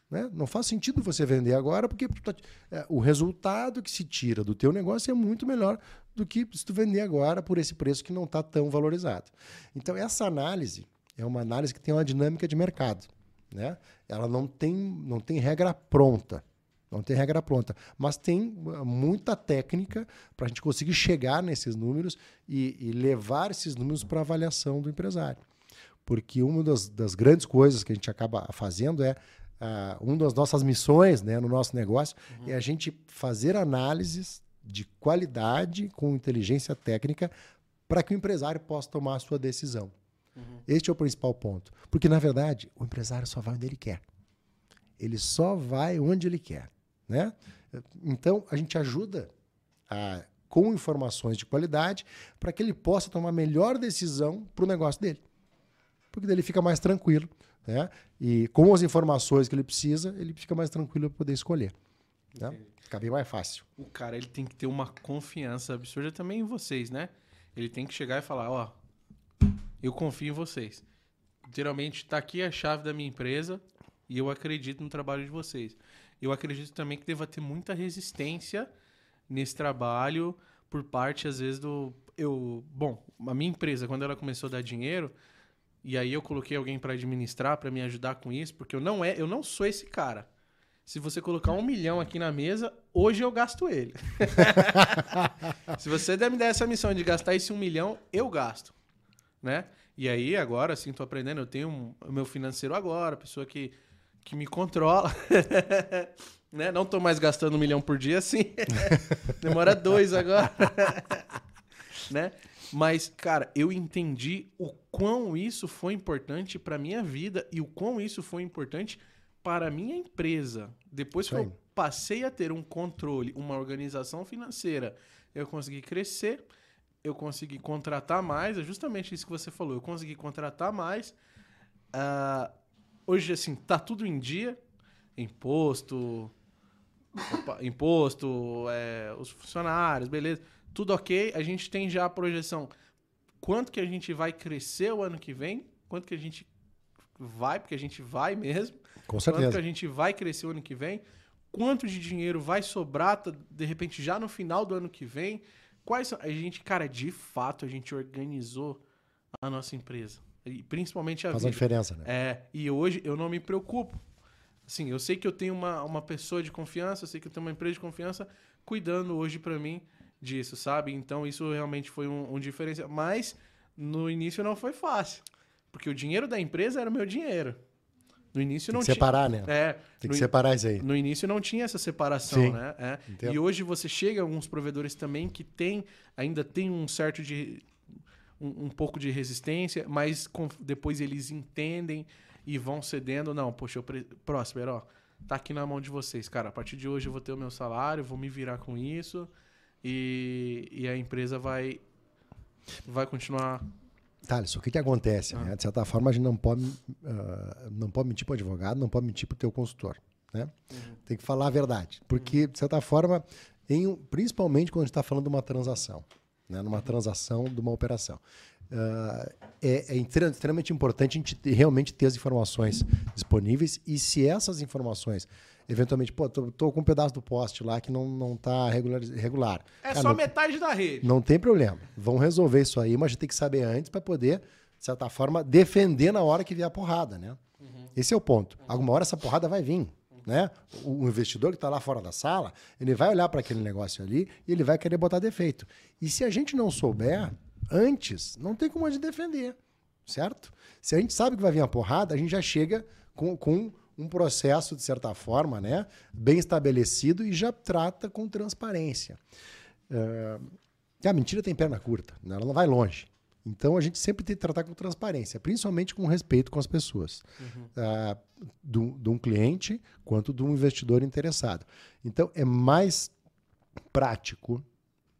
Né? Não faz sentido você vender agora, porque tá, é, o resultado que se tira do teu negócio é muito melhor do que se tu vender agora por esse preço que não está tão valorizado. Então, essa análise é uma análise que tem uma dinâmica de mercado. Né? Ela não tem, não tem regra pronta. Não tem regra pronta, mas tem uh, muita técnica para a gente conseguir chegar nesses números e, e levar esses números para avaliação do empresário porque uma das, das grandes coisas que a gente acaba fazendo é uh, uma das nossas missões né, no nosso negócio uhum. é a gente fazer análises de qualidade com inteligência técnica para que o empresário possa tomar a sua decisão. Uhum. Este é o principal ponto. Porque, na verdade, o empresário só vai onde ele quer. Ele só vai onde ele quer. Né? Então, a gente ajuda a, com informações de qualidade para que ele possa tomar a melhor decisão para o negócio dele porque daí ele fica mais tranquilo. Né? E com as informações que ele precisa, ele fica mais tranquilo para poder escolher. Né? Fica bem mais fácil. O cara ele tem que ter uma confiança absurda também em vocês, né? Ele tem que chegar e falar, ó, eu confio em vocês. Literalmente, está aqui a chave da minha empresa e eu acredito no trabalho de vocês. Eu acredito também que deva ter muita resistência nesse trabalho por parte, às vezes, do... Eu, bom, a minha empresa, quando ela começou a dar dinheiro, e aí eu coloquei alguém para administrar, para me ajudar com isso, porque eu não é, eu não sou esse cara. Se você colocar um milhão aqui na mesa, hoje eu gasto ele. Se você der me der essa missão de gastar esse um milhão, eu gasto, né? E aí agora, assim, tô aprendendo. Eu tenho um, o meu financeiro agora, pessoa que que me controla. né? Não tô mais gastando um milhão por dia, assim. Demora dois agora. né? Mas, cara, eu entendi o quão isso foi importante para minha vida e o quão isso foi importante para a minha empresa. Depois que eu passei a ter um controle, uma organização financeira, eu consegui crescer, eu consegui contratar mais, é justamente isso que você falou, eu consegui contratar mais. Uh, hoje, assim, tá tudo em dia, imposto, opa, imposto, é, os funcionários, beleza tudo ok, a gente tem já a projeção quanto que a gente vai crescer o ano que vem, quanto que a gente vai, porque a gente vai mesmo. Com certeza. Quanto que a gente vai crescer o ano que vem, quanto de dinheiro vai sobrar, de repente, já no final do ano que vem. Quais são... A gente, cara, de fato, a gente organizou a nossa empresa. E principalmente a Faz vida. a diferença, né? É, e hoje eu não me preocupo. Assim, eu sei que eu tenho uma, uma pessoa de confiança, eu sei que eu tenho uma empresa de confiança cuidando hoje para mim disso, sabe? Então isso realmente foi um, um diferencial. Mas no início não foi fácil. Porque o dinheiro da empresa era o meu dinheiro. No início Tem não que tinha. separar, né? É. Tem que separar isso aí. No início não tinha essa separação, Sim, né? É. E hoje você chega a alguns provedores também que tem, ainda tem um certo de. Um, um pouco de resistência, mas com, depois eles entendem e vão cedendo. Não, poxa, eu pre... Ó, tá aqui na mão de vocês, cara. A partir de hoje eu vou ter o meu salário, vou me virar com isso e, e a empresa vai, vai continuar. Thales, o que, que acontece? Ah. Né? De certa forma, a gente não pode, uh, não pode mentir para o advogado, não pode mentir para o teu consultor. Né? Uhum. Tem que falar a verdade. Porque, de certa forma, em, principalmente quando a gente está falando de uma transação, né? numa uhum. transação de uma operação. uh, é, é, extremamente importante a gente realmente ter as informações disponíveis e se essas informações eventualmente, pô, tô, tô, com um pedaço do poste lá que não, não tá regular. regular. É Cara, só não, metade da rede. Não tem problema. Vão resolver isso aí, mas a gente tem que saber antes para poder, de certa forma, defender na hora que vier a porrada, né? Uhum. Esse é o ponto. Uhum. Alguma hora essa porrada vai vir. Né? O investidor que está lá fora da sala, ele vai olhar para aquele negócio ali e ele vai querer botar defeito. E se a gente não souber antes, não tem como a gente defender, certo? Se a gente sabe que vai vir a porrada, a gente já chega com, com um processo, de certa forma, né, bem estabelecido e já trata com transparência. Uh, a mentira tem perna curta, né? ela não vai longe. Então a gente sempre tem que tratar com transparência, principalmente com respeito com as pessoas, uhum. uh, do, de um cliente quanto de um investidor interessado. Então é mais prático,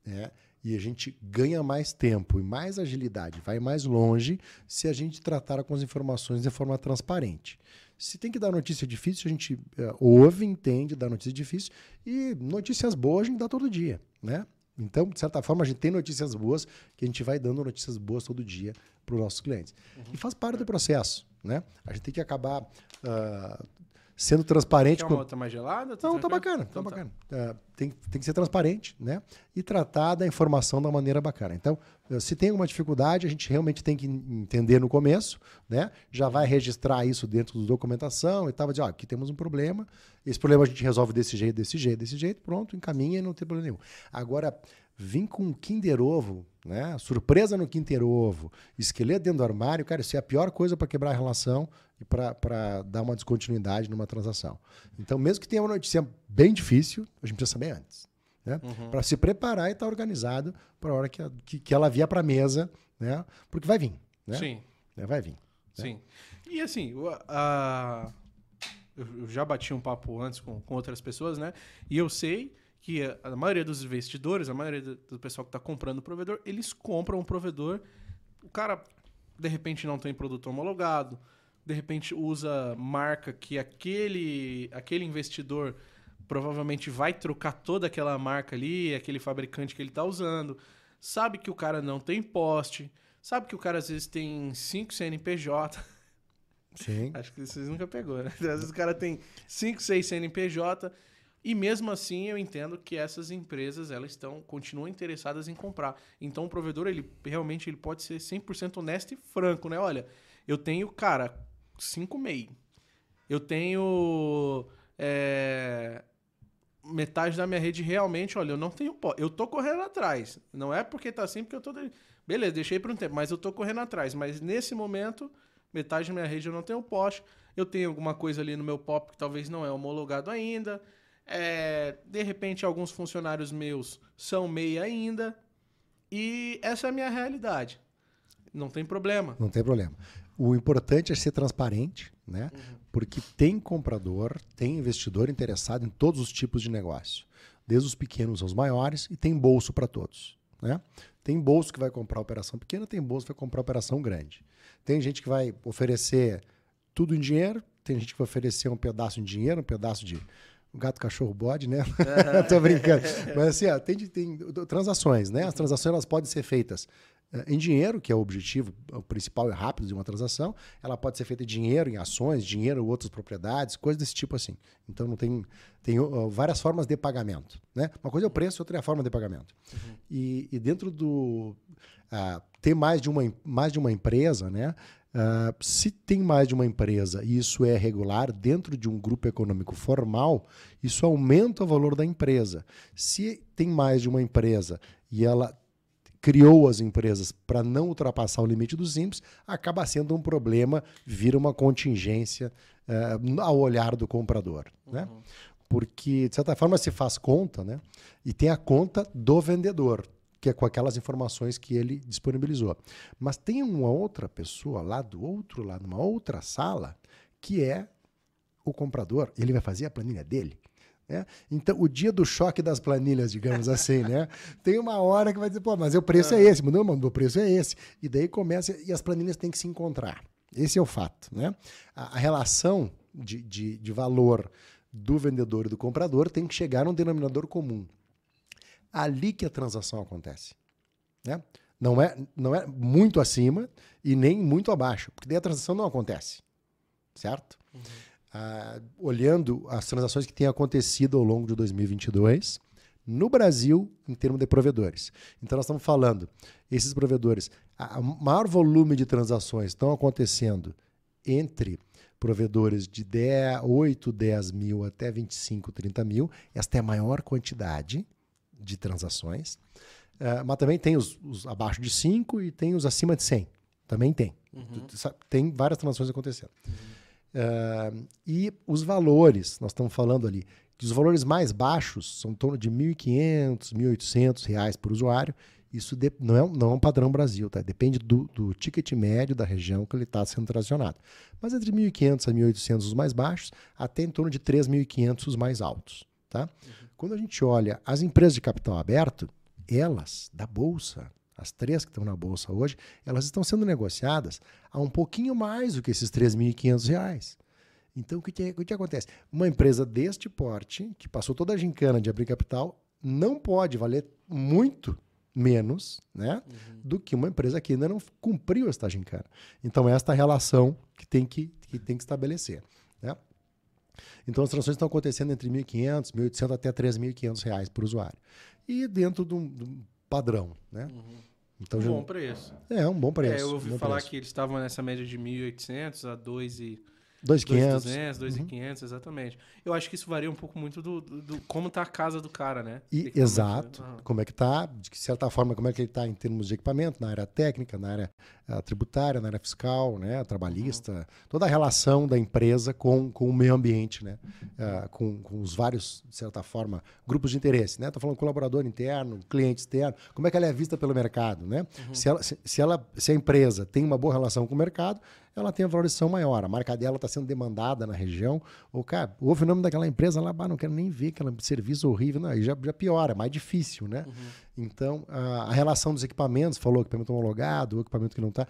né? E a gente ganha mais tempo e mais agilidade, vai mais longe se a gente tratar com as informações de forma transparente. Se tem que dar notícia difícil, a gente é, ouve, entende, dá notícia difícil. E notícias boas a gente dá todo dia, né? Então, de certa forma, a gente tem notícias boas que a gente vai dando notícias boas todo dia para os nossos clientes. Uhum. E faz parte do processo, né? A gente tem que acabar uh, sendo transparente. Quer uma com... outra mais gelada? Tá Não, tá bacana, então, tá bacana. Uh, tem, tem que ser transparente, né? E tratar da informação da maneira bacana. Então, eh, se tem alguma dificuldade, a gente realmente tem que entender no começo, né? Já vai registrar isso dentro da documentação e tal, vai dizer, ó, aqui temos um problema, esse problema a gente resolve desse jeito, desse jeito, desse jeito, pronto, encaminha e não tem problema nenhum. Agora, vim com um Kinder Ovo, né? Surpresa no Kinder Ovo, esqueleto dentro do armário, cara, isso é a pior coisa para quebrar a relação e para dar uma descontinuidade numa transação. Então, mesmo que tenha uma notícia bem difícil, a gente precisa saber antes. Né? Uhum. Para se preparar e estar tá organizado para a hora que, que, que ela vier para a mesa, né? porque vai vir. Né? Sim. É, vai vir. Né? Sim. Né? E assim, a, eu já bati um papo antes com, com outras pessoas, né? E eu sei que a, maioria dos investidores, a maioria do, do pessoal que está comprando o provedor, eles compram um provedor. O cara, de repente, não tem produto homologado, de repente usa marca que aquele, aquele investidor provavelmente vai trocar toda aquela marca ali, aquele fabricante que ele está usando, sabe que o cara não tem poste, sabe que o cara às vezes tem 5 CNPJ. Sim. Acho que vocês nunca pegou, né? Às vezes o cara tem 5, 6 CNPJ e mesmo assim eu entendo que essas empresas elas estão continuam interessadas em comprar. Então o provedor ele realmente ele pode ser 100% honesto e franco, né? Olha, eu tenho, cara, 5 MEI. Eu tenho é, metade da minha rede realmente, olha, eu não tenho. Eu tô correndo atrás. Não é porque tá assim, porque eu tô. Beleza, deixei por um tempo, mas eu tô correndo atrás. Mas nesse momento, metade da minha rede eu não tenho poste. Eu tenho alguma coisa ali no meu pop que talvez não é homologado ainda. É, de repente, alguns funcionários meus são MEI ainda. E essa é a minha realidade. Não tem problema. Não tem problema. O importante é ser transparente, né? Uhum. Porque tem comprador, tem investidor interessado em todos os tipos de negócio, desde os pequenos aos maiores, e tem bolso para todos. Né? Tem bolso que vai comprar operação pequena, tem bolso que vai comprar operação grande. Tem gente que vai oferecer tudo em dinheiro, tem gente que vai oferecer um pedaço em dinheiro, um pedaço de gato, cachorro, bode, né? Tô brincando. Mas assim, ó, tem, tem transações, né? As transações elas podem ser feitas eh, em dinheiro, que é o objetivo o principal e rápido de uma transação, ela pode ser feita em dinheiro, em ações, dinheiro, outras propriedades, coisas desse tipo assim. Então não tem, tem uh, várias formas de pagamento. Né? Uma coisa é o preço, outra é a forma de pagamento. Uhum. E, e, dentro do uh, ter mais de uma, mais de uma empresa, né? Uh, se tem mais de uma empresa e isso é regular dentro de um grupo econômico formal, isso aumenta o valor da empresa. Se tem mais de uma empresa e ela criou as empresas para não ultrapassar o limite do simples, acaba sendo um problema, vira uma contingência uh, ao olhar do comprador. Né? Uhum. Né? Porque, de certa forma, se faz conta, né? e tem a conta do vendedor, que é com aquelas informações que ele disponibilizou. Mas tem uma outra pessoa lá do outro lado, numa outra sala, que é o comprador. Ele vai fazer a planilha dele. Né? Então, o dia do choque das planilhas, digamos assim, né? Tem uma hora que vai dizer, pô, mas o preço é esse, não, mano, o preço é esse. E daí começa, e as planilhas têm que se encontrar. Esse é o fato, né? A, a relação de, de, de valor do vendedor e do comprador tem que chegar num denominador comum. Ali que a transação acontece. Né? Não é, não é muito acima e nem muito abaixo, porque daí a transação não acontece. Certo? Uhum. Ah, olhando as transações que têm acontecido ao longo de 2022, no Brasil, em termos de provedores. Então, nós estamos falando, esses provedores, o maior volume de transações estão acontecendo entre provedores de 10, 8, 10 mil até 25, 30 mil. Esta é a maior quantidade de transações. Uh, mas também tem os, os, abaixo de 5 e tem os acima de 100. Também tem. Uhum. Tem várias transações acontecendo. Uhum. Uh, e os valores, nós estamos falando ali, que os valores mais baixos são em torno de R$ 1.500, R$ 1.800 por usuário. Isso de, não, é, não é um padrão Brasil, tá? depende do, do ticket médio da região que ele está sendo transacionado. Mas entre 1.500 a 1.800 os mais baixos, até em torno de 3.500 os mais altos. Tá? Uhum. Quando a gente olha as empresas de capital aberto, elas, da Bolsa, as três que estão na Bolsa hoje, elas estão sendo negociadas a um pouquinho mais do que esses R$ 3.500. Então, o que, que, o que acontece? Uma empresa deste porte, que passou toda a gincana de abrir capital, não pode valer muito menos né, uhum. do que uma empresa que ainda não cumpriu esta gincana. Então, é esta relação que tem que, que, tem que estabelecer. Então, as transações estão acontecendo entre 1.500, 1.800 até 3.500 reais por usuário. E dentro de um, de um padrão. Né? Uhum. Então, um já... bom preço. É, um bom preço. É, eu ouvi um falar preço. que eles estavam nessa média de 1.800 a 2 e 2,500. 2,200, 2,500, uhum. exatamente. Eu acho que isso varia um pouco muito do, do, do como está a casa do cara, né? E, exato. Uhum. Como é que está, de certa forma, como é que ele está em termos de equipamento, na área técnica, na área uh, tributária, na área fiscal, né, trabalhista, uhum. toda a relação da empresa com, com o meio ambiente, né? Uh, com, com os vários, de certa forma, grupos de interesse, né? Estou falando colaborador interno, cliente externo, como é que ela é vista pelo mercado, né? Uhum. Se, ela, se, se, ela, se a empresa tem uma boa relação com o mercado, ela tem a valorização maior. A marca dela está sendo demandada na região. Ou, cara, ouve o nome daquela empresa lá, bah, não quero nem ver aquele serviço horrível. Não, aí já, já piora, é mais difícil, né? Uhum. Então, a, a, relação dos equipamentos, falou equipamento homologado, o equipamento que não está,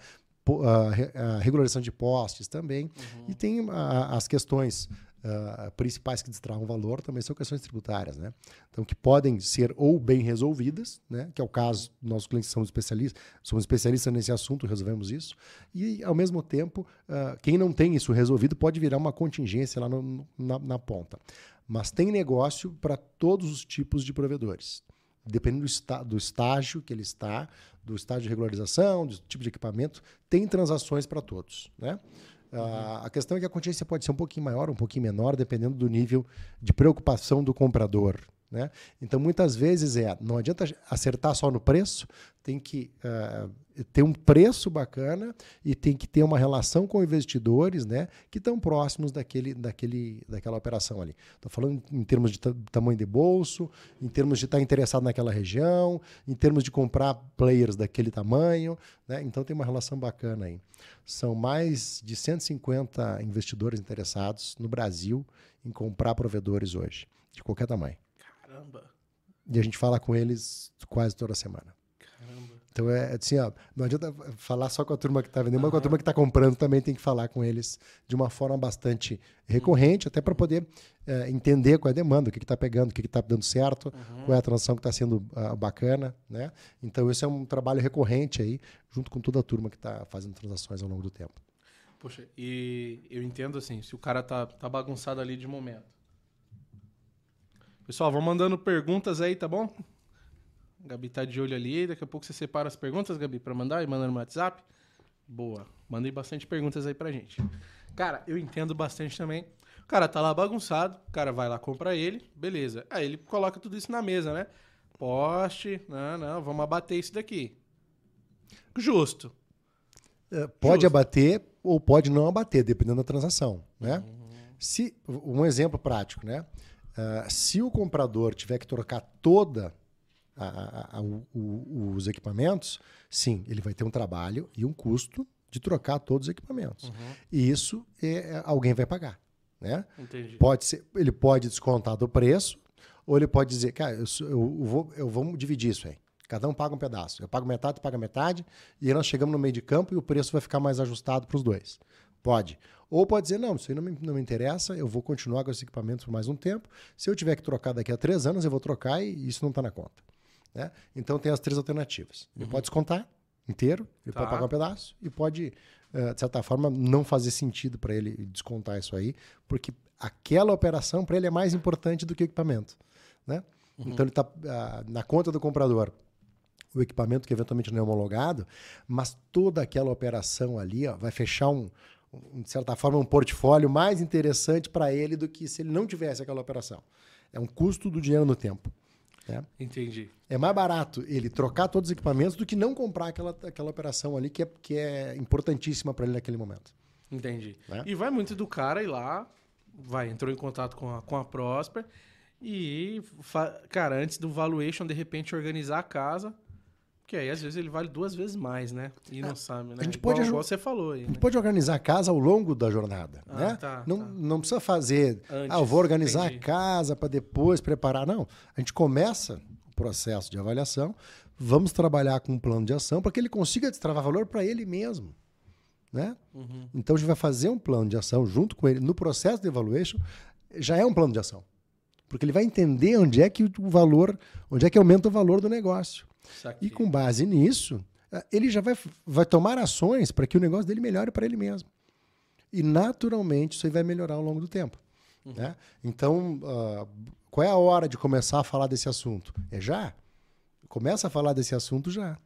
a, a, regularização de postes também. Uhum. E tem a, as questões uh, principais que distraem valor também são questões tributárias, né? Então, que podem ser ou bem resolvidas, né? Que é o caso, nossos clientes são especialistas, somos especialistas nesse assunto, resolvemos isso. E, ao mesmo tempo, uh, quem não tem isso resolvido pode virar uma contingência lá no, na, na ponta. Mas tem negócio para todos os tipos de provedores dependendo do, do, estágio que ele está, do estágio de regularização, do tipo de equipamento, tem transações para todos. Né? Uhum. a questão é que a contingência pode ser um pouquinho maior, um pouquinho menor, dependendo do nível de preocupação do comprador. Né? Então, muitas vezes é, não adianta acertar só no preço, tem que uh, ter um preço bacana e tem que ter uma relação com investidores né, que estão próximos daquele, daquele, daquela operação ali. Estou falando em termos de tamanho de bolso, em termos de estar interessado naquela região, em termos de comprar players daquele tamanho. Né? Então, tem uma relação bacana aí. São mais de 150 investidores interessados no Brasil em comprar provedores hoje, de qualquer tamanho. Caramba. E a gente fala com eles quase toda semana. Caramba. Então é assim, ó, não adianta falar só com a turma que está vendendo, mas com a turma que está comprando também tem que falar com eles de uma forma bastante recorrente, até para poder é, entender qual é a demanda, o que está pegando, o que está dando certo, uhum. qual é a transação que está sendo uh, bacana, né? Então isso é um trabalho recorrente aí, junto com toda a turma que está fazendo transações ao longo do tempo. Poxa, e eu entendo assim, se o cara tá, tá bagunçado ali de momento, Pessoal, vão mandando perguntas aí, tá bom? Gabi tá de olho ali. Daqui a pouco você separa as perguntas, Gabi, para mandar e manda no WhatsApp. Boa. Mandei bastante perguntas aí pra gente. Cara, eu entendo bastante também. O cara tá lá bagunçado, o cara vai lá comprar ele, beleza. Aí ele coloca tudo isso na mesa, né? Poste, não, não, vamos abater isso daqui. Justo. É, pode Justo. abater ou pode não abater, dependendo da transação, né? Uhum. Se, um exemplo prático, né? Uh, se o comprador tiver que trocar toda a, a, a, o, os equipamentos, sim, ele vai ter um trabalho e um custo de trocar todos os equipamentos. Uhum. E isso é, é, alguém vai pagar. Né? Entendi. Pode ser, ele pode descontar do preço, ou ele pode dizer, cara, eu, eu, vou, eu vou dividir isso aí. Cada um paga um pedaço. Eu pago metade, tu paga metade, e aí nós chegamos no meio de campo e o preço vai ficar mais ajustado para os dois. Pode. Ou pode dizer, não, isso aí não me, não me interessa, eu vou continuar com esse equipamento por mais um tempo. Se eu tiver que trocar daqui a três anos, eu vou trocar e isso não está na conta. Né? Então tem as três alternativas. Ele uhum. pode descontar, inteiro, ele Tá. pode pagar um pedaço e pode, eh, de certa forma, não fazer sentido para ele descontar isso aí, porque aquela operação para ele é mais importante do que o equipamento. Né? Então ele está na conta do comprador o equipamento que eventualmente não é homologado, mas toda aquela operação ali ó, vai fechar um, de certa forma, um portfólio mais interessante para ele do que se ele não tivesse aquela operação. É um custo do dinheiro no tempo. né? Entendi. É mais barato ele trocar todos os equipamentos do que não comprar aquela, aquela operação ali que é, que é importantíssima para ele naquele momento. Entendi. Né? E vai muito do cara ir lá, vai, entrou em contato com a, com a Prosper e, cara, antes do valuation, de repente, organizar a casa. Que aí, às vezes, ele vale duas vezes mais, né? E não sabe, né? gente igual, pode aju- igual você falou aí, A né? gente pode organizar a casa ao longo da jornada. Ah, né? tá, não, tá. não precisa fazer, Antes, ah, eu vou organizar entendi. a casa para depois preparar. Não. A gente começa o processo de avaliação, vamos trabalhar com um plano de ação para que ele consiga destravar valor para ele mesmo. Né? Uhum. Então a gente vai fazer um plano de ação junto com ele. No processo de evaluation, já é um plano de ação. Porque ele vai entender onde é que o valor, onde é que aumenta o valor do negócio. E com base nisso, eh, ele já vai, vai tomar ações para que o negócio dele melhore para ele mesmo. E naturalmente isso aí vai melhorar ao longo do tempo. né? Então, ah, qual é a hora de começar a falar desse assunto? É já. Começa a falar desse assunto já.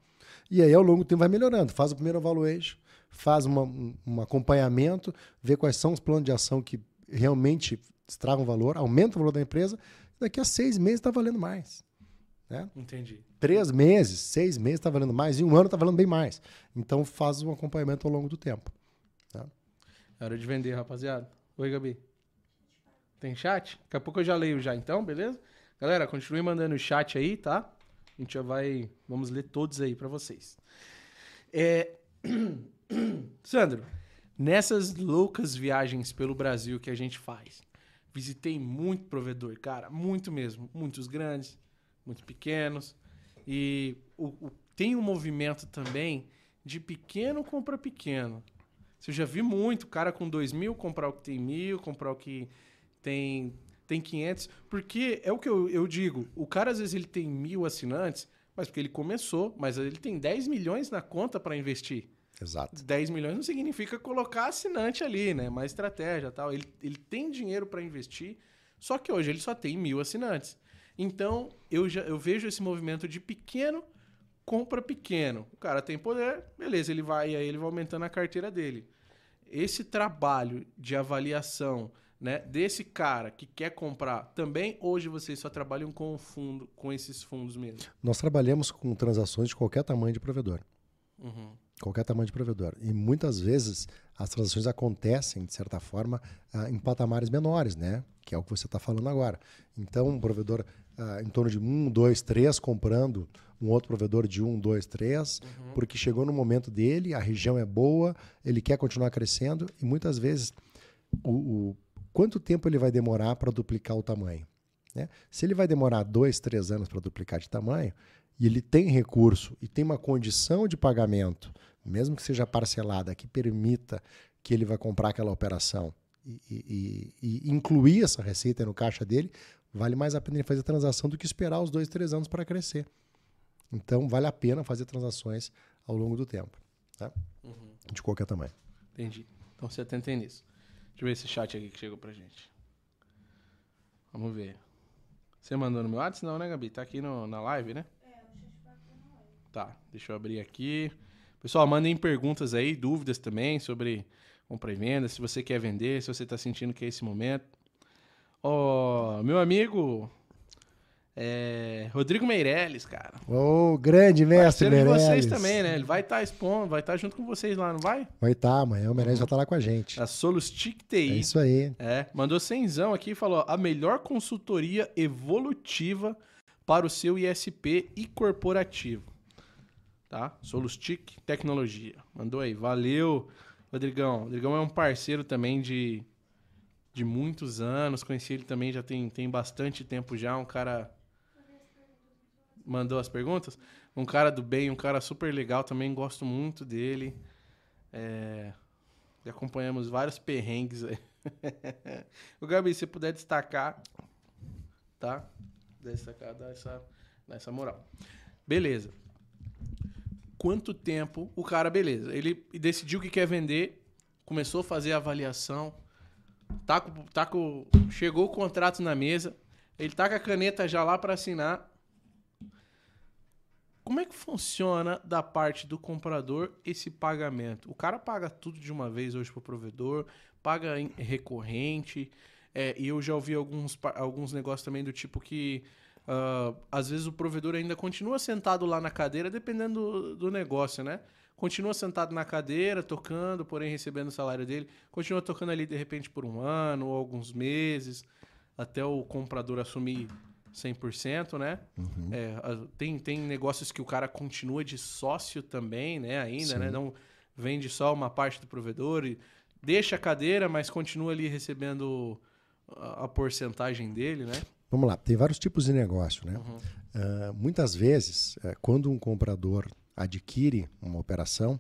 E aí, ao longo do tempo, vai melhorando. Faz o primeiro evaluation, faz uma- um, acompanhamento, vê quais são os planos de ação que realmente estragam valor, aumenta o valor da empresa. Daqui a seis meses está valendo mais. Né? Entendi. Três meses, seis meses está valendo mais, e um ano está valendo bem mais. Então faz um acompanhamento ao longo do tempo. É hora de vender, rapaziada. Oi, Gabi. Tem chat? Daqui a pouco eu já leio já, então, beleza? Galera, continue mandando o chat aí, tá? A gente já vai... Vamos ler todos aí pra vocês. É... Sandro, nessas loucas viagens pelo Brasil que a gente faz, visitei muito provedor, cara, muito mesmo. Muitos grandes, muitos pequenos. E o- o- tem um movimento também de pequeno compra pequeno. Você já vi muito cara com 2 mil comprar o que tem mil, comprar o que tem, tem 500. Porque é o que eu, eu digo, o cara às vezes ele tem mil assinantes, mas porque ele começou, mas ele tem 10 milhões na conta para investir. Exato. 10 milhões não significa colocar assinante ali, né? Mais estratégia tal. Ele, ele tem dinheiro para investir, só que hoje ele só tem mil assinantes. Então, eu, já, eu vejo esse movimento de pequeno compra pequeno. O cara tem poder, beleza, ele vai e aí ele vai aumentando a carteira dele. Esse trabalho de avaliação, né, desse cara que quer comprar, também hoje vocês só trabalham com o fundo, com esses fundos mesmo. Nós trabalhamos com transações de qualquer tamanho de provedor. Uhum. Qualquer tamanho de provedor. E muitas vezes as transações acontecem, de certa forma, ah, em patamares menores, né? Que é o que você está falando agora. Então, um provedor ah, em torno de um, dois, três comprando um outro provedor de um, dois, três, porque chegou no momento dele, a região é boa, ele quer continuar crescendo e muitas vezes o, o- quanto tempo ele vai demorar para duplicar o tamanho? né? Se ele vai demorar dois, três anos para duplicar de tamanho e ele tem recurso e tem uma condição de pagamento, mesmo que seja parcelada, que permita que ele vai comprar aquela operação e- e- e incluir essa receita no caixa dele, vale mais a pena ele fazer transação do que esperar os dois, três anos para crescer. Então, vale a pena fazer transações ao longo do tempo, tá? de qualquer tamanho. Entendi. Então você atenta aí nisso. Deixa eu ver esse chat aqui que chegou pra gente. Vamos ver. Você mandou no meu WhatsApp? Não, né, Gabi? Tá aqui no- na live, né? Tá, deixa eu abrir aqui. Pessoal, mandem perguntas aí, dúvidas também sobre compra e venda, se você quer vender, se você tá sentindo que é esse momento. Ó, meu amigo é, Rodrigo Meirelles, cara. Ô, grande mestre Parceiro de Meirelles. vocês também, né? Ele vai estar expondo, vai estar junto com vocês lá, não vai? Vai estar, amanhã o Meirelles já está lá com a gente. A Solustic É TI. isso aí. É, mandou cenzão aqui e falou: a melhor consultoria evolutiva para o seu ISP e corporativo. Tá? Solustic Tecnologia. Mandou aí. Valeu, Rodrigão. Rodrigão é um parceiro também de, de muitos anos. Conheci ele também já tem, tem bastante tempo já. Um cara. Mandou as perguntas? Um cara do bem, um cara super legal também. Gosto muito dele. É, acompanhamos vários perrengues aí. o Gabi, se puder destacar, tá? Destacar, dá essa, essa moral. Beleza. quanto tempo o cara, beleza, ele decidiu que quer vender, começou a fazer a avaliação, tá com, tá com, chegou o contrato na mesa, ele tá com a caneta já lá para assinar. Como é que funciona da parte do comprador esse pagamento? O cara paga tudo de uma vez hoje pro provedor, paga em recorrente, é, e eu já ouvi alguns, alguns negócios também do tipo que uh, às vezes o provedor ainda continua sentado lá na cadeira, dependendo do, do, negócio, né? Continua sentado na cadeira, tocando, porém recebendo o salário dele. Continua tocando ali de repente por um ano ou alguns meses, até o comprador assumir 100%, né? Uhum. É, tem, tem negócios que o cara continua de sócio também, né? Ainda, né? Sim. né? Não vende só uma parte do provedor e deixa a cadeira, mas continua ali recebendo a, porcentagem dele, né? Vamos lá, tem vários tipos de negócio, né? Uhum. Uh, muitas vezes, uh, quando um comprador adquire uma operação,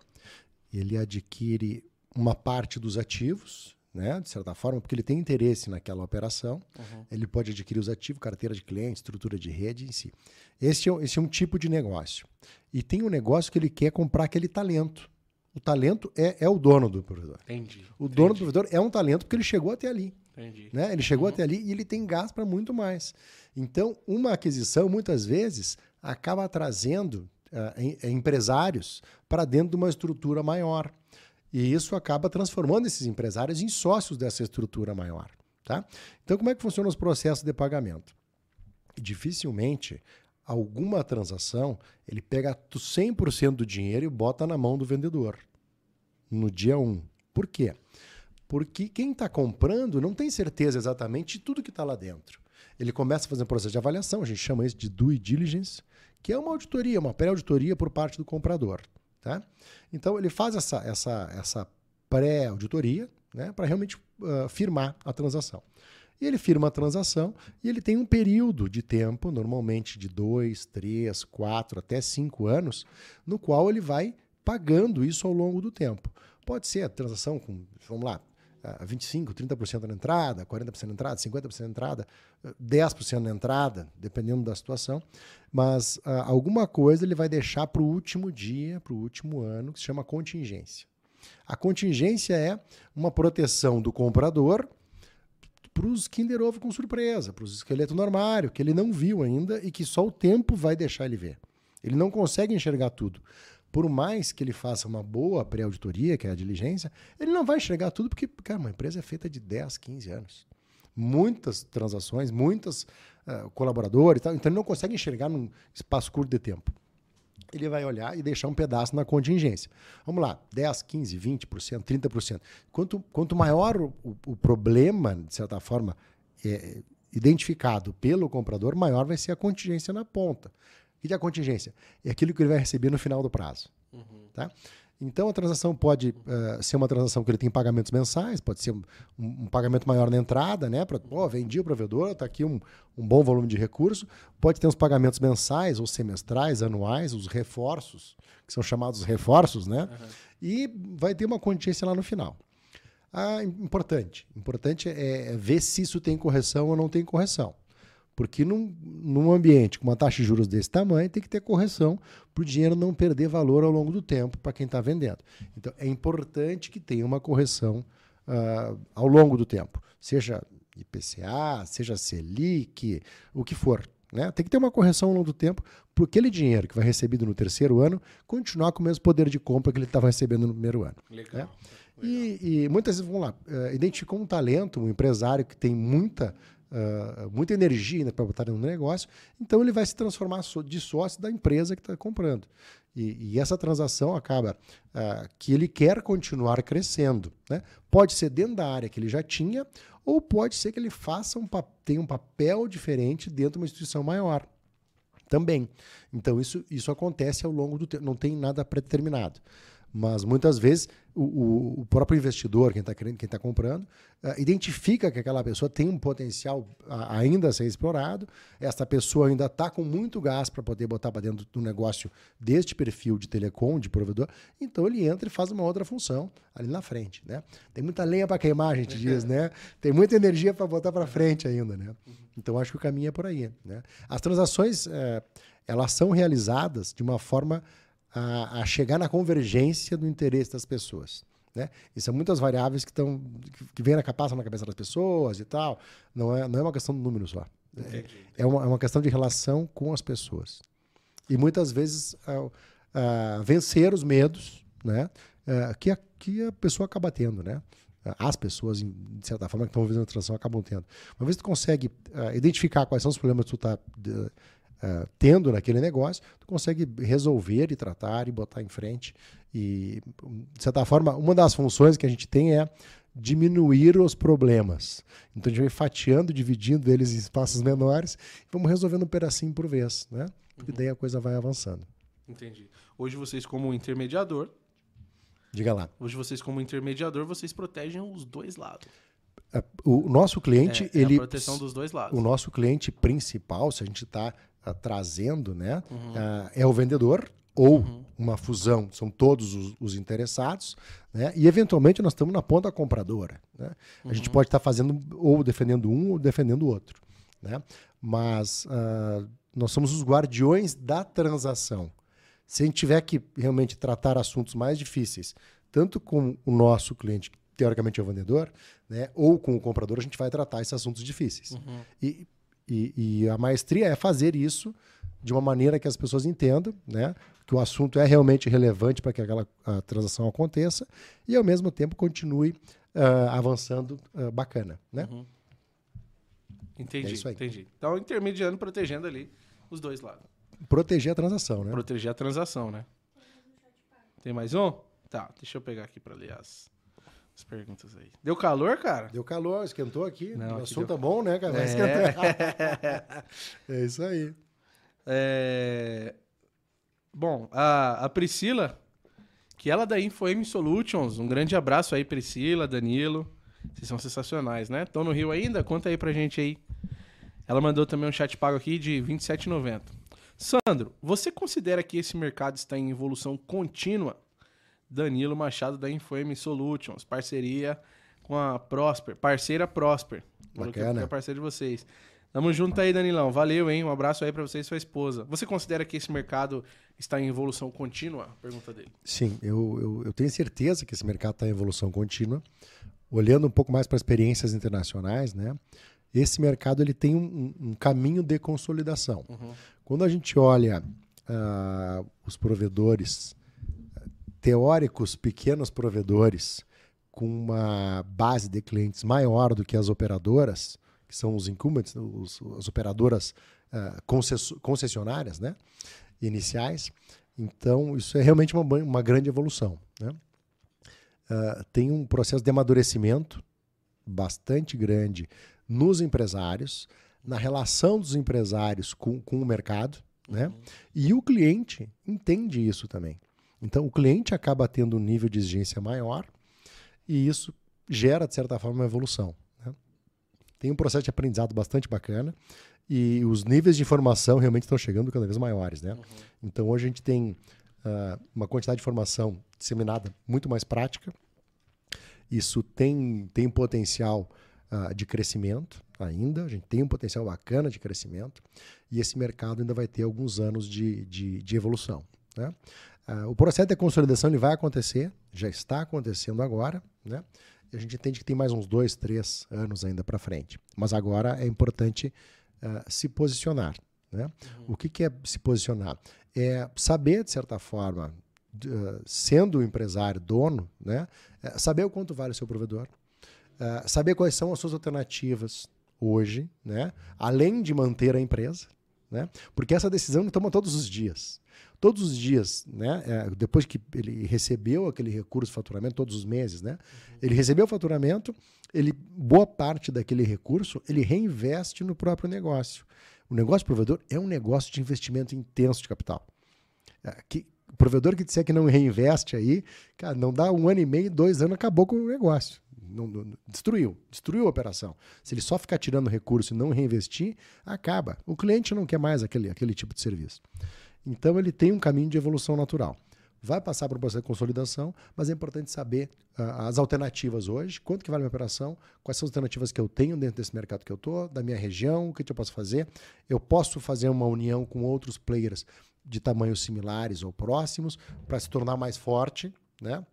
ele adquire uma parte dos ativos, né? De certa forma, porque ele tem interesse naquela operação, uhum. ele pode adquirir os ativos, carteira de cliente, estrutura de rede em si. Esse é, esse é um tipo de negócio. E tem um negócio que ele quer comprar aquele talento. O talento é, é o dono do provedor. Entendi. O dono do provedor é um talento porque ele chegou até ali. Entendi. Né? Ele chegou uhum. até ali e ele tem gás para muito mais. Então, uma aquisição, muitas vezes, acaba trazendo uh, empresários para dentro de uma estrutura maior. E isso acaba transformando esses empresários em sócios dessa estrutura maior. Tá? Então, como é que funciona os processos de pagamento? Dificilmente alguma transação ele pega 100% do dinheiro e bota na mão do vendedor no dia 1. Por quê? Porque quem está comprando não tem certeza exatamente de tudo que está lá dentro. Ele começa a fazer um processo de avaliação, a gente chama isso de due diligence, que é uma auditoria, uma pré-auditoria por parte do comprador. Tá? Então ele faz essa, essa, essa pré-auditoria né, para realmente uh, firmar a transação. E ele firma a transação e ele tem um período de tempo, normalmente de dois, três, quatro, até cinco anos, no qual ele vai pagando isso ao longo do tempo. Pode ser a transação com, vamos lá, 25%, 30% na entrada, 40% na entrada, 50% na entrada, 10% na entrada, dependendo da situação. Mas uh, alguma coisa ele vai deixar para o último dia, para o último ano, que se chama contingência. A contingência é uma proteção do comprador para os Kinder Ovo com surpresa, para os esqueletos no armário, que ele não viu ainda e que só o tempo vai deixar ele ver. Ele não consegue enxergar tudo por mais que ele faça uma boa pré-auditoria, que é a diligência, ele não vai enxergar tudo, porque, cara, uma empresa é feita de 10, 15 anos. Muitas transações, muitos uh, colaboradores, tal, então ele não consegue enxergar num espaço curto de tempo. Ele vai olhar e deixar um pedaço na contingência. Vamos lá, 10, 15, 20%, 30%. Quanto, quanto maior o, o problema, de certa forma, é, identificado pelo comprador, maior vai ser a contingência na ponta. O que é a contingência? É aquilo que ele vai receber no final do prazo. Uhum. Tá? Então a transação pode uh, ser uma transação que ele tem pagamentos mensais, pode ser um, um pagamento maior na entrada, né? Pra, pô, vendi o provedor, está aqui um, um bom volume de recurso. Pode ter uns pagamentos mensais ou semestrais, anuais, os reforços, que são chamados reforços, né? Uhum. E vai ter uma contingência lá no final. Ah, importante. Importante é, é ver se isso tem correção ou não tem correção. Porque num, num ambiente com uma taxa de juros desse tamanho, tem que ter correção para o dinheiro não perder valor ao longo do tempo para quem está vendendo. Então, é importante que tenha uma correção uh, ao longo do tempo, seja IPCA, seja Selic, o que for. Né? Tem que ter uma correção ao longo do tempo, para aquele dinheiro que vai recebido no terceiro ano continuar com o mesmo poder de compra que ele estava recebendo no primeiro ano. Legal. Né? Legal. E, e, muitas vezes, vamos lá, uh, identificou um talento, um empresário que tem muita uh, muita energia né, para botar no negócio, então ele vai se transformar de sócio da empresa que está comprando. E, e, essa transação acaba uh, que ele quer continuar crescendo. Né? Pode ser dentro da área que ele já tinha, ou pode ser que ele faça um, tenha um papel diferente dentro de uma instituição maior também. Então, isso, isso acontece ao longo do tempo, não tem nada predeterminado. Mas muitas vezes o, o próprio investidor, quem está quem está comprando, uh, identifica que aquela pessoa tem um potencial ainda a ser explorado. Essa pessoa ainda está com muito gás para poder botar para dentro do negócio deste perfil de telecom, de provedor. Então ele entra e faz uma outra função ali na frente, né? Tem muita lenha para queimar, a gente diz, né? Tem muita energia para botar para frente ainda, né? Então acho que o caminho é por aí, né? As transações, é, elas são realizadas de uma forma a, a chegar na convergência do interesse das pessoas. Né? E são muitas variáveis que, estão que vêm na, passam na cabeça das pessoas e tal. Não é, não é uma questão de número só. É, é, uma, é uma questão de relação com as pessoas. E muitas vezes uh, uh, vencer os medos né? Uh, que, a, que a pessoa acaba tendo. Né? As pessoas, de certa forma, que estão vivendo a transição acabam tendo. Uma vez que tu consegue identificar quais são os problemas que tu está uh, tendo naquele negócio, tu consegue resolver e tratar e botar em frente. E, de certa forma, uma das funções que a gente tem é diminuir os problemas. Então a gente vai fatiando, dividindo eles em espaços menores e vamos resolvendo um pedacinho por vez, né? Porque uhum. daí a coisa vai avançando. Entendi. Hoje vocês como intermediador, diga lá. Hoje vocês como intermediador, vocês protegem os dois lados. É, o nosso cliente, é, ele. É a proteção dos dois lados. O nosso cliente principal, se a gente está uh, trazendo, né, uhum. uh, é o vendedor ou uhum. uma fusão, são todos os, os, interessados, né? E eventualmente nós estamos na ponta compradora, né? Uhum. A gente uhum. pode estar tá fazendo ou defendendo um ou defendendo o outro, né? Mas uh, nós somos os guardiões da transação. Se a gente tiver que realmente tratar assuntos mais difíceis, tanto com o nosso cliente, que teoricamente é o vendedor, né, ou com o comprador, a gente vai tratar esses assuntos difíceis. Uhum. E e, e, a maestria é fazer isso de uma maneira que as pessoas entendam, né? Que o assunto é realmente relevante para que aquela transação aconteça e, ao mesmo tempo, continue uh, avançando uh, bacana, né? Uhum. Entendi, é entendi. Então, intermediando, protegendo ali os dois lados. Proteger a transação, né? Proteger a transação, né? Tem mais um? Tá, deixa eu pegar aqui para ler as, as perguntas aí. Deu calor, cara? Deu calor, esquentou aqui. Não, o assunto deu... é bom, né, cara? Vai é. esquentar. é isso aí. É... Bom, a, a Priscila, que ela da InfoM Solutions, um grande abraço aí, Priscila, Danilo. Vocês são sensacionais, né? Estão no Rio ainda? Conta aí pra gente aí. Ela mandou também um chat pago aqui de R$ 27,90. Sandro, você considera que esse mercado está em evolução contínua Danilo Machado da InfoM Solutions, parceria com a Prosper, parceira Prosper. Bacana. É parceiro de vocês. Tamo junto aí, Danilão. Valeu, hein? Um abraço aí para você e sua esposa. Você considera que esse mercado está em evolução contínua? Pergunta dele. Sim, eu, eu, eu tenho certeza que esse mercado está em evolução contínua. Olhando um pouco mais para experiências internacionais, né? Esse mercado ele tem um, um caminho de consolidação. Uhum. Quando a gente olha uh, os provedores teóricos pequenos provedores com uma base de clientes maior do que as operadoras, que são os incumbents, os, as operadoras uh, concessionárias né, iniciais. Então, isso é realmente uma, uma grande evolução. Né? Uh, tem um processo de amadurecimento bastante grande nos empresários, na relação dos empresários com, com o mercado, né? Uhum. E o cliente entende isso também. Então, o cliente acaba tendo um nível de exigência maior e isso gera, de certa forma, uma evolução. Né? Tem um processo de aprendizado bastante bacana e os níveis de informação realmente estão chegando cada vez maiores. Né? Uhum. Então, hoje a gente tem uh, uma quantidade de informação disseminada muito mais prática. Isso tem, tem potencial uh, de crescimento ainda, a gente tem um potencial bacana de crescimento e esse mercado ainda vai ter alguns anos de, de, de evolução. Né? Uh, o processo de consolidação ele vai acontecer, já está acontecendo agora, né? E a gente entende que tem mais uns dois, três anos ainda para frente. Mas agora é importante uh, se posicionar. Né? Uhum. O que, que, é se posicionar? É saber, de certa forma, uh, sendo empresário, dono, né? É saber o quanto vale o seu provedor, saber quais são as suas alternativas hoje, né? além de manter a empresa. Né? Porque essa decisão toma todos os dias todos os dias, né? É, depois que ele recebeu aquele recurso faturamento, todos os meses, né? Uhum. Ele recebeu o faturamento, ele boa parte daquele recurso ele reinveste no próprio negócio. O negócio provedor é um negócio de investimento intenso de capital. É, que, o provedor que disser que não reinveste aí, cara, não dá um ano e meio, dois anos, acabou com o negócio. Não, não, destruiu, destruiu a operação. Se ele só ficar tirando recurso e não reinvestir, acaba. O cliente não quer mais aquele, aquele tipo de serviço. Então ele tem um caminho de evolução natural. vai passar por um processo de consolidação, mas é importante saber uh, as alternativas hoje, quanto que vale a minha operação, quais são as alternativas que eu tenho dentro desse mercado que eu estou, da minha região, o que, que eu posso fazer. Eu posso fazer uma união com outros players de tamanhos similares ou próximos para se tornar mais forte, né?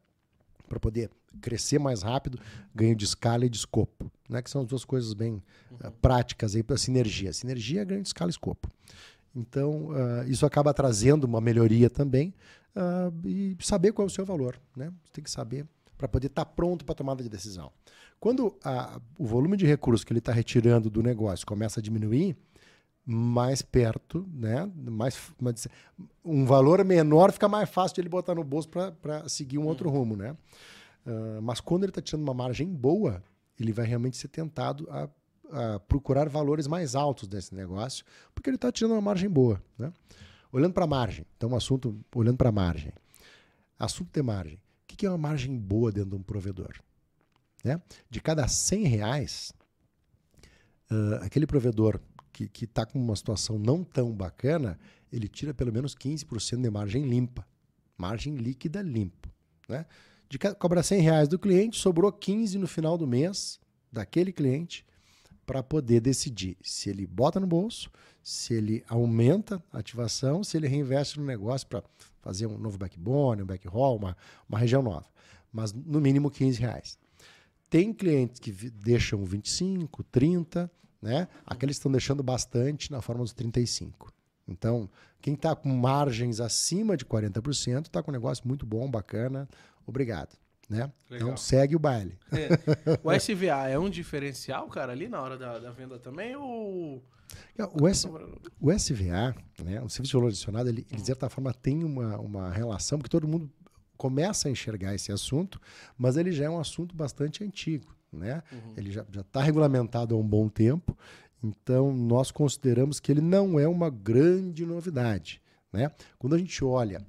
para poder crescer mais rápido, ganho de escala e de escopo, né? que são as duas coisas bem uh, práticas para sinergia. Sinergia é ganho de escala e escopo. Então, uh, isso acaba trazendo uma melhoria também uh, e saber qual é o seu valor. Né? Você tem que saber para poder estar tá pronto para a tomada de decisão. Quando a, o volume de recursos que ele está retirando do negócio começa a diminuir, mais perto, né? mais, um valor menor fica mais fácil de ele botar no bolso para seguir um outro rumo. Né? Uh, mas quando ele está tirando uma margem boa, ele vai realmente ser tentado a a procurar valores mais altos desse negócio, porque ele está tirando uma margem boa. Né? Olhando para a margem, então um assunto, olhando para a margem. Assunto de margem. O que é uma margem boa dentro de um provedor? Né? De cada 100 reais, uh, aquele provedor que está com uma situação não tão bacana, ele tira pelo menos 15% de margem limpa. Margem líquida limpa. Né? De cobra 100 reais do cliente, sobrou 15 no final do mês daquele cliente para poder decidir se ele bota no bolso, se ele aumenta a ativação, se ele reinveste no negócio para fazer um novo backbone, um backhaul, uma, uma região nova. Mas no mínimo 15 reais. Tem clientes que deixam 25, 30, né? Aqueles estão deixando bastante na forma dos 35. Então, quem está com margens acima de 40% está com um negócio muito bom, bacana. Obrigado. Né? Então segue o baile. É. O SVA é um diferencial, cara, ali na hora da, da venda também? Ou... O, S, o SVA, né, o Serviço de Valor Adicionado, ele, ele, de certa forma tem uma, uma relação, porque todo mundo começa a enxergar esse assunto, mas ele já é um assunto bastante antigo. Né? Uhum. Ele já está regulamentado há um bom tempo, então nós consideramos que ele não é uma grande novidade. Né? Quando a gente olha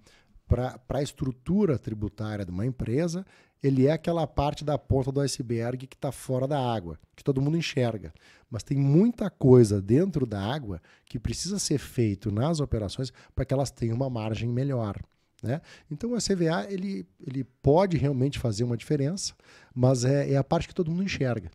para a estrutura tributária de uma empresa, ele é aquela parte da ponta do iceberg que está fora da água, que todo mundo enxerga. Mas tem muita coisa dentro da água que precisa ser feito nas operações para que elas tenham uma margem melhor. Né? Então o CVA ele, ele pode realmente fazer uma diferença, mas é, é a parte que todo mundo enxerga.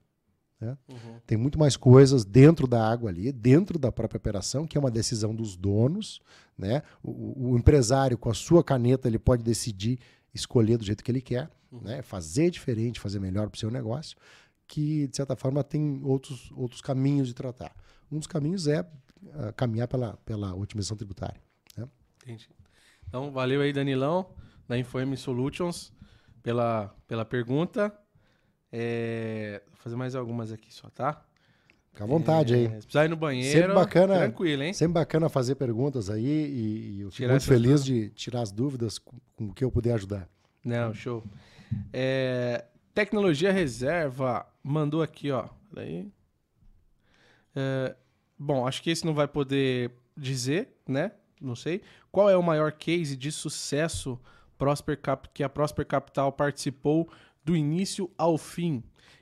Né? Uhum. Tem muito mais coisas dentro da água ali, dentro da própria operação, que é uma decisão dos donos. Né? O, o empresário, com a sua caneta, ele pode decidir escolher do jeito que ele quer, uhum. né? fazer diferente, fazer melhor para o seu negócio, que, de certa forma, tem outros, outros caminhos de tratar. Um dos caminhos é uh, caminhar pela, pela otimização tributária. Né? Entendi. Então, valeu aí, Danilão, da InfoM Solutions, pela, pela pergunta. É, vou fazer mais algumas aqui só, tá? Fica à vontade é, aí. Se precisar ir no banheiro, sempre bacana, tranquilo, hein? Sempre bacana fazer perguntas aí e, e eu fico muito feliz dúvidas. de tirar as dúvidas com, com, o que eu puder ajudar. Não, show. É, Tecnologia Reserva mandou aqui, ó. Daí. É, bom, acho que esse não vai poder dizer, né? Não sei. Qual é o maior case de sucesso Prosper Cap que a Prosper Capital participou do início ao fim?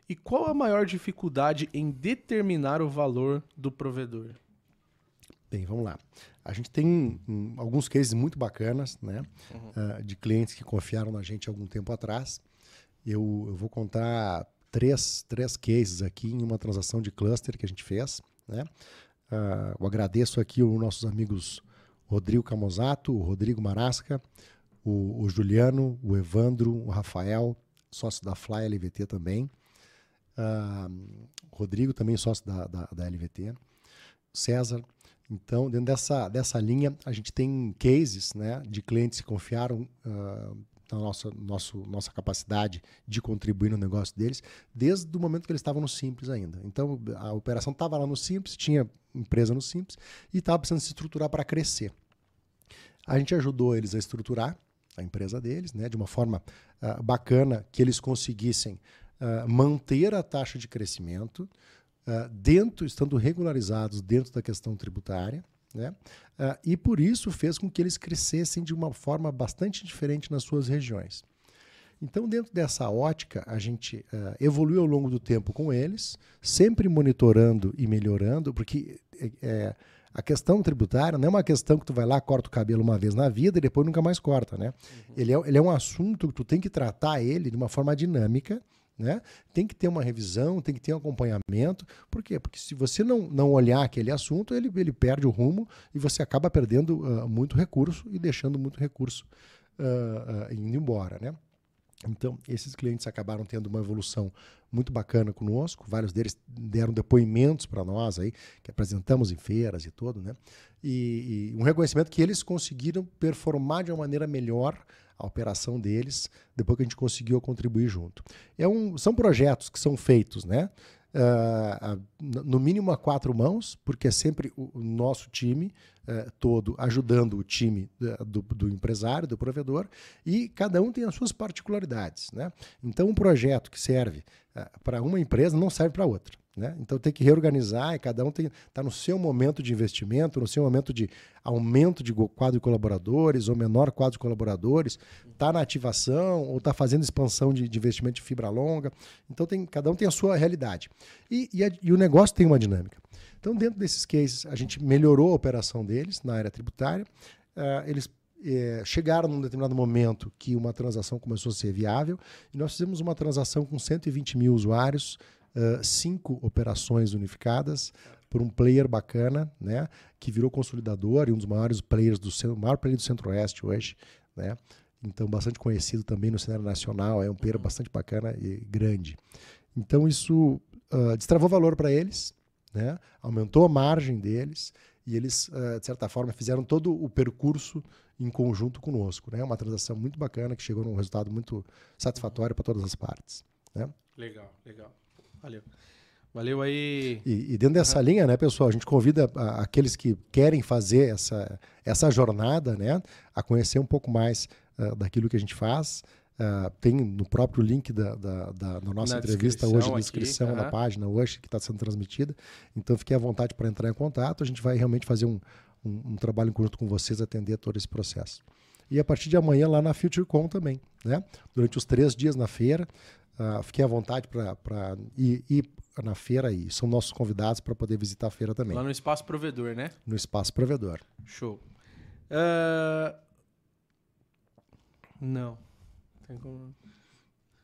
E qual a maior dificuldade em determinar o valor do provedor? Bem, vamos lá. A gente tem um, alguns cases muito bacanas, né? Uhum. Uh, de clientes que confiaram na gente algum tempo atrás. Eu, eu, vou contar três, três cases aqui em uma transação de cluster que a gente fez, né? Uh, eu agradeço aqui os nossos amigos Rodrigo Camozato, o Rodrigo Marasca, o, o Juliano, o Evandro, o Rafael, sócio da Fly LVT também. Uh, Rodrigo, também sócio da, da, da, LVT. César. Então, dentro dessa, dessa linha, a gente tem cases né, de clientes que confiaram uh, na nossa, nosso, nossa capacidade de contribuir no negócio deles, desde o momento que eles estavam no Simples ainda. Então, a operação estava lá no Simples, tinha empresa no Simples e estava precisando se estruturar para crescer. A gente ajudou eles a estruturar a empresa deles, né, de uma forma uh, bacana, que eles conseguissem uh, manter a taxa de crescimento, uh, dentro, estando regularizados dentro da questão tributária, né, e por isso fez com que eles crescessem de uma forma bastante diferente nas suas regiões. Então, dentro dessa ótica, a gente uh, evoluiu ao longo do tempo com eles, sempre monitorando e melhorando, porque é, é, a questão tributária não é uma questão que tu vai lá, corta o cabelo uma vez na vida e depois nunca mais corta, né? Uhum. Ele, é, ele é um assunto que tu tem que tratar ele de uma forma dinâmica, né? Tem que ter uma revisão, tem que ter um acompanhamento. Por quê? Porque se você não, não olhar aquele assunto, ele, ele perde o rumo e você acaba perdendo uh, muito recurso e deixando muito recurso uh, uh, indo embora. Né? Então, esses clientes acabaram tendo uma evolução muito bacana conosco. Vários deles deram depoimentos para nós aí, que apresentamos em feiras e tudo, né? E, e, um reconhecimento que eles conseguiram performar de uma maneira melhor a operação deles, depois que a gente conseguiu contribuir junto. É um, são projetos que são feitos, né? Uh, no mínimo a quatro mãos, porque é sempre o, nosso time uh, todo ajudando o time uh, do, do, empresário, do provedor, e cada um tem as suas particularidades. Né? Então, um projeto que serve para uma empresa não serve para outra. Né? Então tem que reorganizar e cada um está no seu momento de investimento, no seu momento de aumento de quadro de colaboradores ou menor quadro de colaboradores, está na ativação ou está fazendo expansão de, de, investimento de fibra longa. Então tem, cada um tem a sua realidade. E, e, a, e o negócio tem uma dinâmica. Então, dentro desses cases, a gente melhorou a operação deles na área tributária. Uh, eles é, chegaram num determinado momento que uma transação começou a ser viável e nós fizemos uma transação com 120 mil usuários uh, cinco operações unificadas por um player bacana, né, que virou consolidador e um dos maiores players do maior player do Centro-Oeste hoje, né? Então bastante conhecido também no cenário nacional, é um player bastante bacana e grande. Então isso uh, destravou valor para eles, né? Aumentou a margem deles e eles uh, de certa forma fizeram todo o percurso em conjunto conosco, né? Uma transação muito bacana que chegou num resultado muito satisfatório para todas as partes, né? Legal, legal. Valeu. Valeu aí. E, e dentro dessa uhum. linha, né, pessoal, a gente convida a, aqueles que querem fazer essa, essa jornada, né, a conhecer um pouco mais uh, daquilo que a gente faz. Uh, tem no próprio link da, da, da, da nossa na entrevista hoje, na descrição aqui, uhum. da página hoje, que está sendo transmitida. Então, fique à vontade para entrar em contato. A gente vai realmente fazer um, um, um trabalho em conjunto com vocês, atender todo esse processo. E a partir de amanhã lá na FutureCon também, né? Durante os três dias na feira, Uh, fiquem à vontade para ir, ir, na feira aí. São nossos convidados para poder visitar a feira também. Lá no Espaço Provedor, né? No Espaço Provedor. Show. Uh... Não.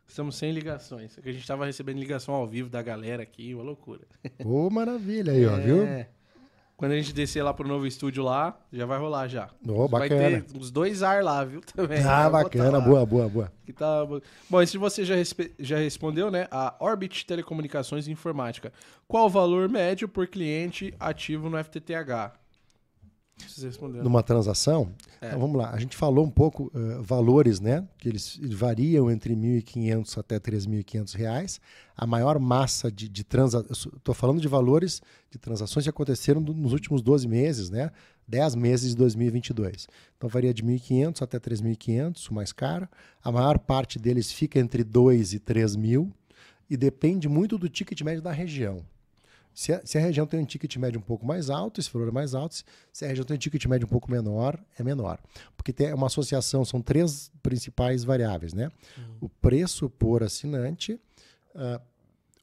Estamos sem ligações. A gente estava recebendo ligação ao vivo da galera aqui, uma loucura. Ô, maravilha aí, ó, é... viu? Quando a gente descer lá pro novo estúdio lá, já vai rolar já. Oh, vai ter uns dois ar lá, viu? Também. Ah, bacana, boa, boa, boa. Que tá... Bom, esse você já, já respondeu, né? A Orbit Telecomunicações e Informática. Qual o valor médio por cliente ativo no FTTH? Numa transação? É. Então, vamos lá. A gente falou um pouco uh, valores, né? Que eles variam entre 1.500 até 3.500 reais. A maior massa de, de transações... Estou falando de valores de transações que aconteceram nos últimos 12 meses, né? 10 meses de 2022. Então varia de 1.500 até 3.500, o mais caro. A maior parte deles fica entre 2 e 3 mil e depende muito do ticket médio da região. Se a, se a, região tem um ticket médio um pouco mais alto, esse valor é mais alto. Se a região tem um ticket médio um pouco menor, é menor. Porque tem uma associação, são três principais variáveis, né? Uhum. O preço por assinante, uh,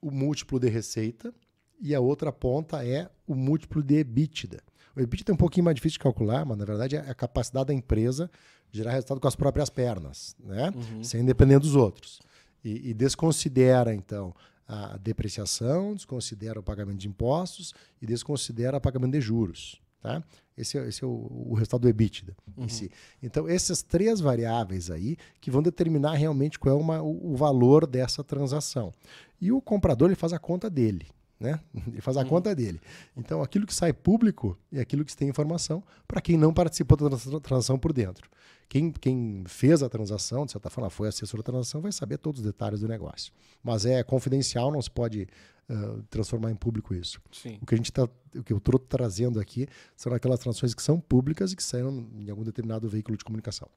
o múltiplo de receita e a outra ponta é o múltiplo de EBITDA. O EBITDA é um pouquinho mais difícil de calcular, mas na verdade é a capacidade da empresa gerar resultado com as próprias pernas, né? Uhum. Sem depender dos outros. E, e desconsidera, então, a depreciação, desconsidera o pagamento de impostos e desconsidera o pagamento de juros. Tá? Esse, é, esse é o, o resultado do EBITDA uhum. em si. Então, essas três variáveis aí que vão determinar realmente qual é uma, o, o, valor dessa transação. E o comprador ele faz a conta dele. Né? Ele faz a uhum. conta dele. Então, aquilo que sai público é aquilo que tem informação para quem não participou da transação por dentro. Quem, quem fez a transação, de certa forma, foi assessor da transação, vai saber todos os detalhes do negócio. Mas é confidencial, não se pode uh, transformar em público isso. Sim. O que a gente tá, o que eu estou trazendo aqui são aquelas transações que são públicas e que saíram em algum determinado veículo de comunicação.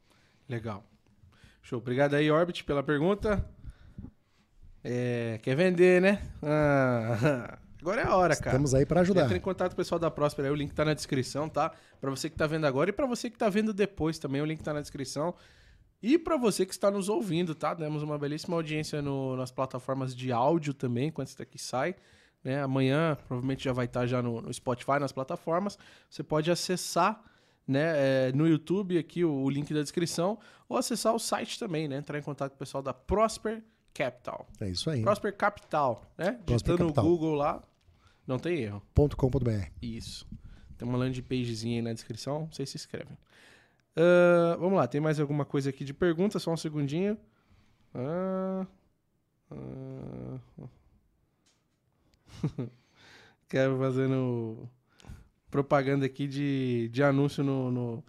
Legal. Show. Obrigado aí, Orbit, pela pergunta. É, quer vender, né? Ah, Agora é a hora, cara. Estamos aí para ajudar. Entra em contato com o pessoal da Próspera, aí, o link tá na descrição, tá? Para você que tá vendo agora e para você que tá vendo depois também, o link tá na descrição. E para você que está nos ouvindo, tá? Temos uma belíssima audiência no, nas plataformas de áudio também, quando isso daqui sai. Né? Amanhã provavelmente já vai estar já no, no Spotify, nas plataformas. Você pode acessar né, é, no YouTube aqui o, o, link da descrição ou acessar o site também, né? Entrar em contato com o pessoal da Prosper Capital. É isso aí. Prosper Capital, né? Prosper Digitando no Google lá, não tem erro. .com.br. Isso. Tem uma landing pagezinha aí na descrição, vocês se inscrevem. Uh, vamos lá, tem mais alguma coisa aqui de pergunta? Só um segundinho. Uh, uh... Quero fazendo propaganda aqui de, de anúncio no, no...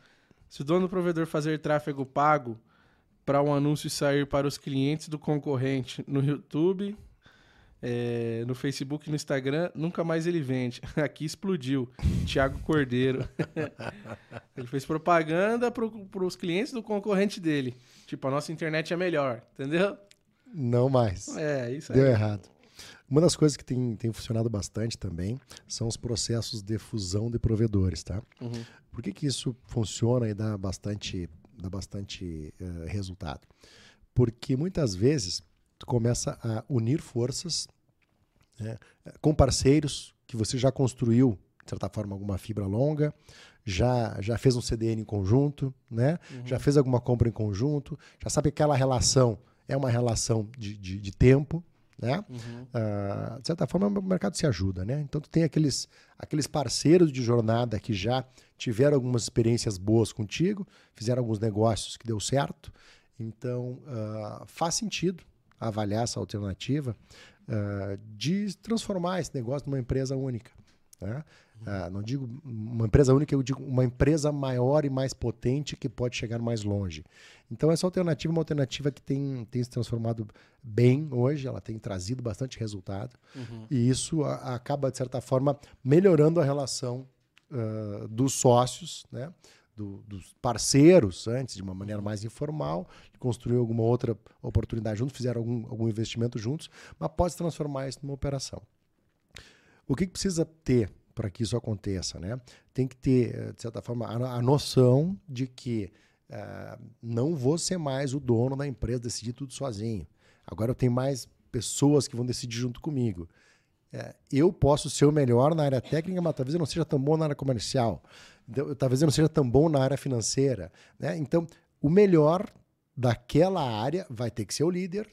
Se o dono do provedor fazer tráfego pago para um anúncio sair para os clientes do concorrente no YouTube, é, no Facebook e no Instagram, nunca mais ele vende. Aqui explodiu. Tiago Cordeiro. ele fez propaganda para os clientes do concorrente dele. Tipo, a nossa internet é melhor, entendeu? Não mais. É, isso aí. Deu errado. Uma das coisas que tem, tem funcionado bastante também são os processos de fusão de provedores, tá? Uhum. Por que, que isso funciona e dá bastante, dá bastante uh, resultado? Porque muitas vezes tu começa a unir forças né, com parceiros que você já construiu, de certa forma, alguma fibra longa, já, já fez um CDN em conjunto, né? Uhum. já fez alguma compra em conjunto, já sabe que aquela relação é uma relação de, de, de tempo, né? Uhum. Uh, de certa forma, o mercado se ajuda, né? Então, tu tem aqueles, aqueles parceiros de jornada que já tiveram algumas experiências boas contigo, fizeram alguns negócios que deu certo. Então, uh, faz sentido avaliar essa alternativa uh, de transformar esse negócio numa empresa única. Né? Uh, não digo uma empresa única, eu digo uma empresa maior e mais potente que pode chegar mais longe. Então, essa alternativa é uma alternativa que tem, tem se transformado bem hoje, ela tem trazido bastante resultado, uhum. e isso a, acaba, de certa forma, melhorando a relação uh, dos sócios, né? Do, dos parceiros antes, de uma maneira mais informal, construir alguma outra oportunidade junto, fizeram algum, algum investimento juntos, mas pode se transformar isso numa operação. O que, que precisa ter para que isso aconteça? Né? Tem que ter, eh, de certa forma, a, a noção de que uh, não vou ser mais o dono da empresa, decidir tudo sozinho. Agora eu tenho mais pessoas que vão decidir junto comigo. É, eu posso ser o melhor na área técnica, mas talvez eu não seja tão bom na área comercial. Então, talvez eu não seja tão bom na área financeira. Né? Então, o melhor daquela área vai ter que ser o líder,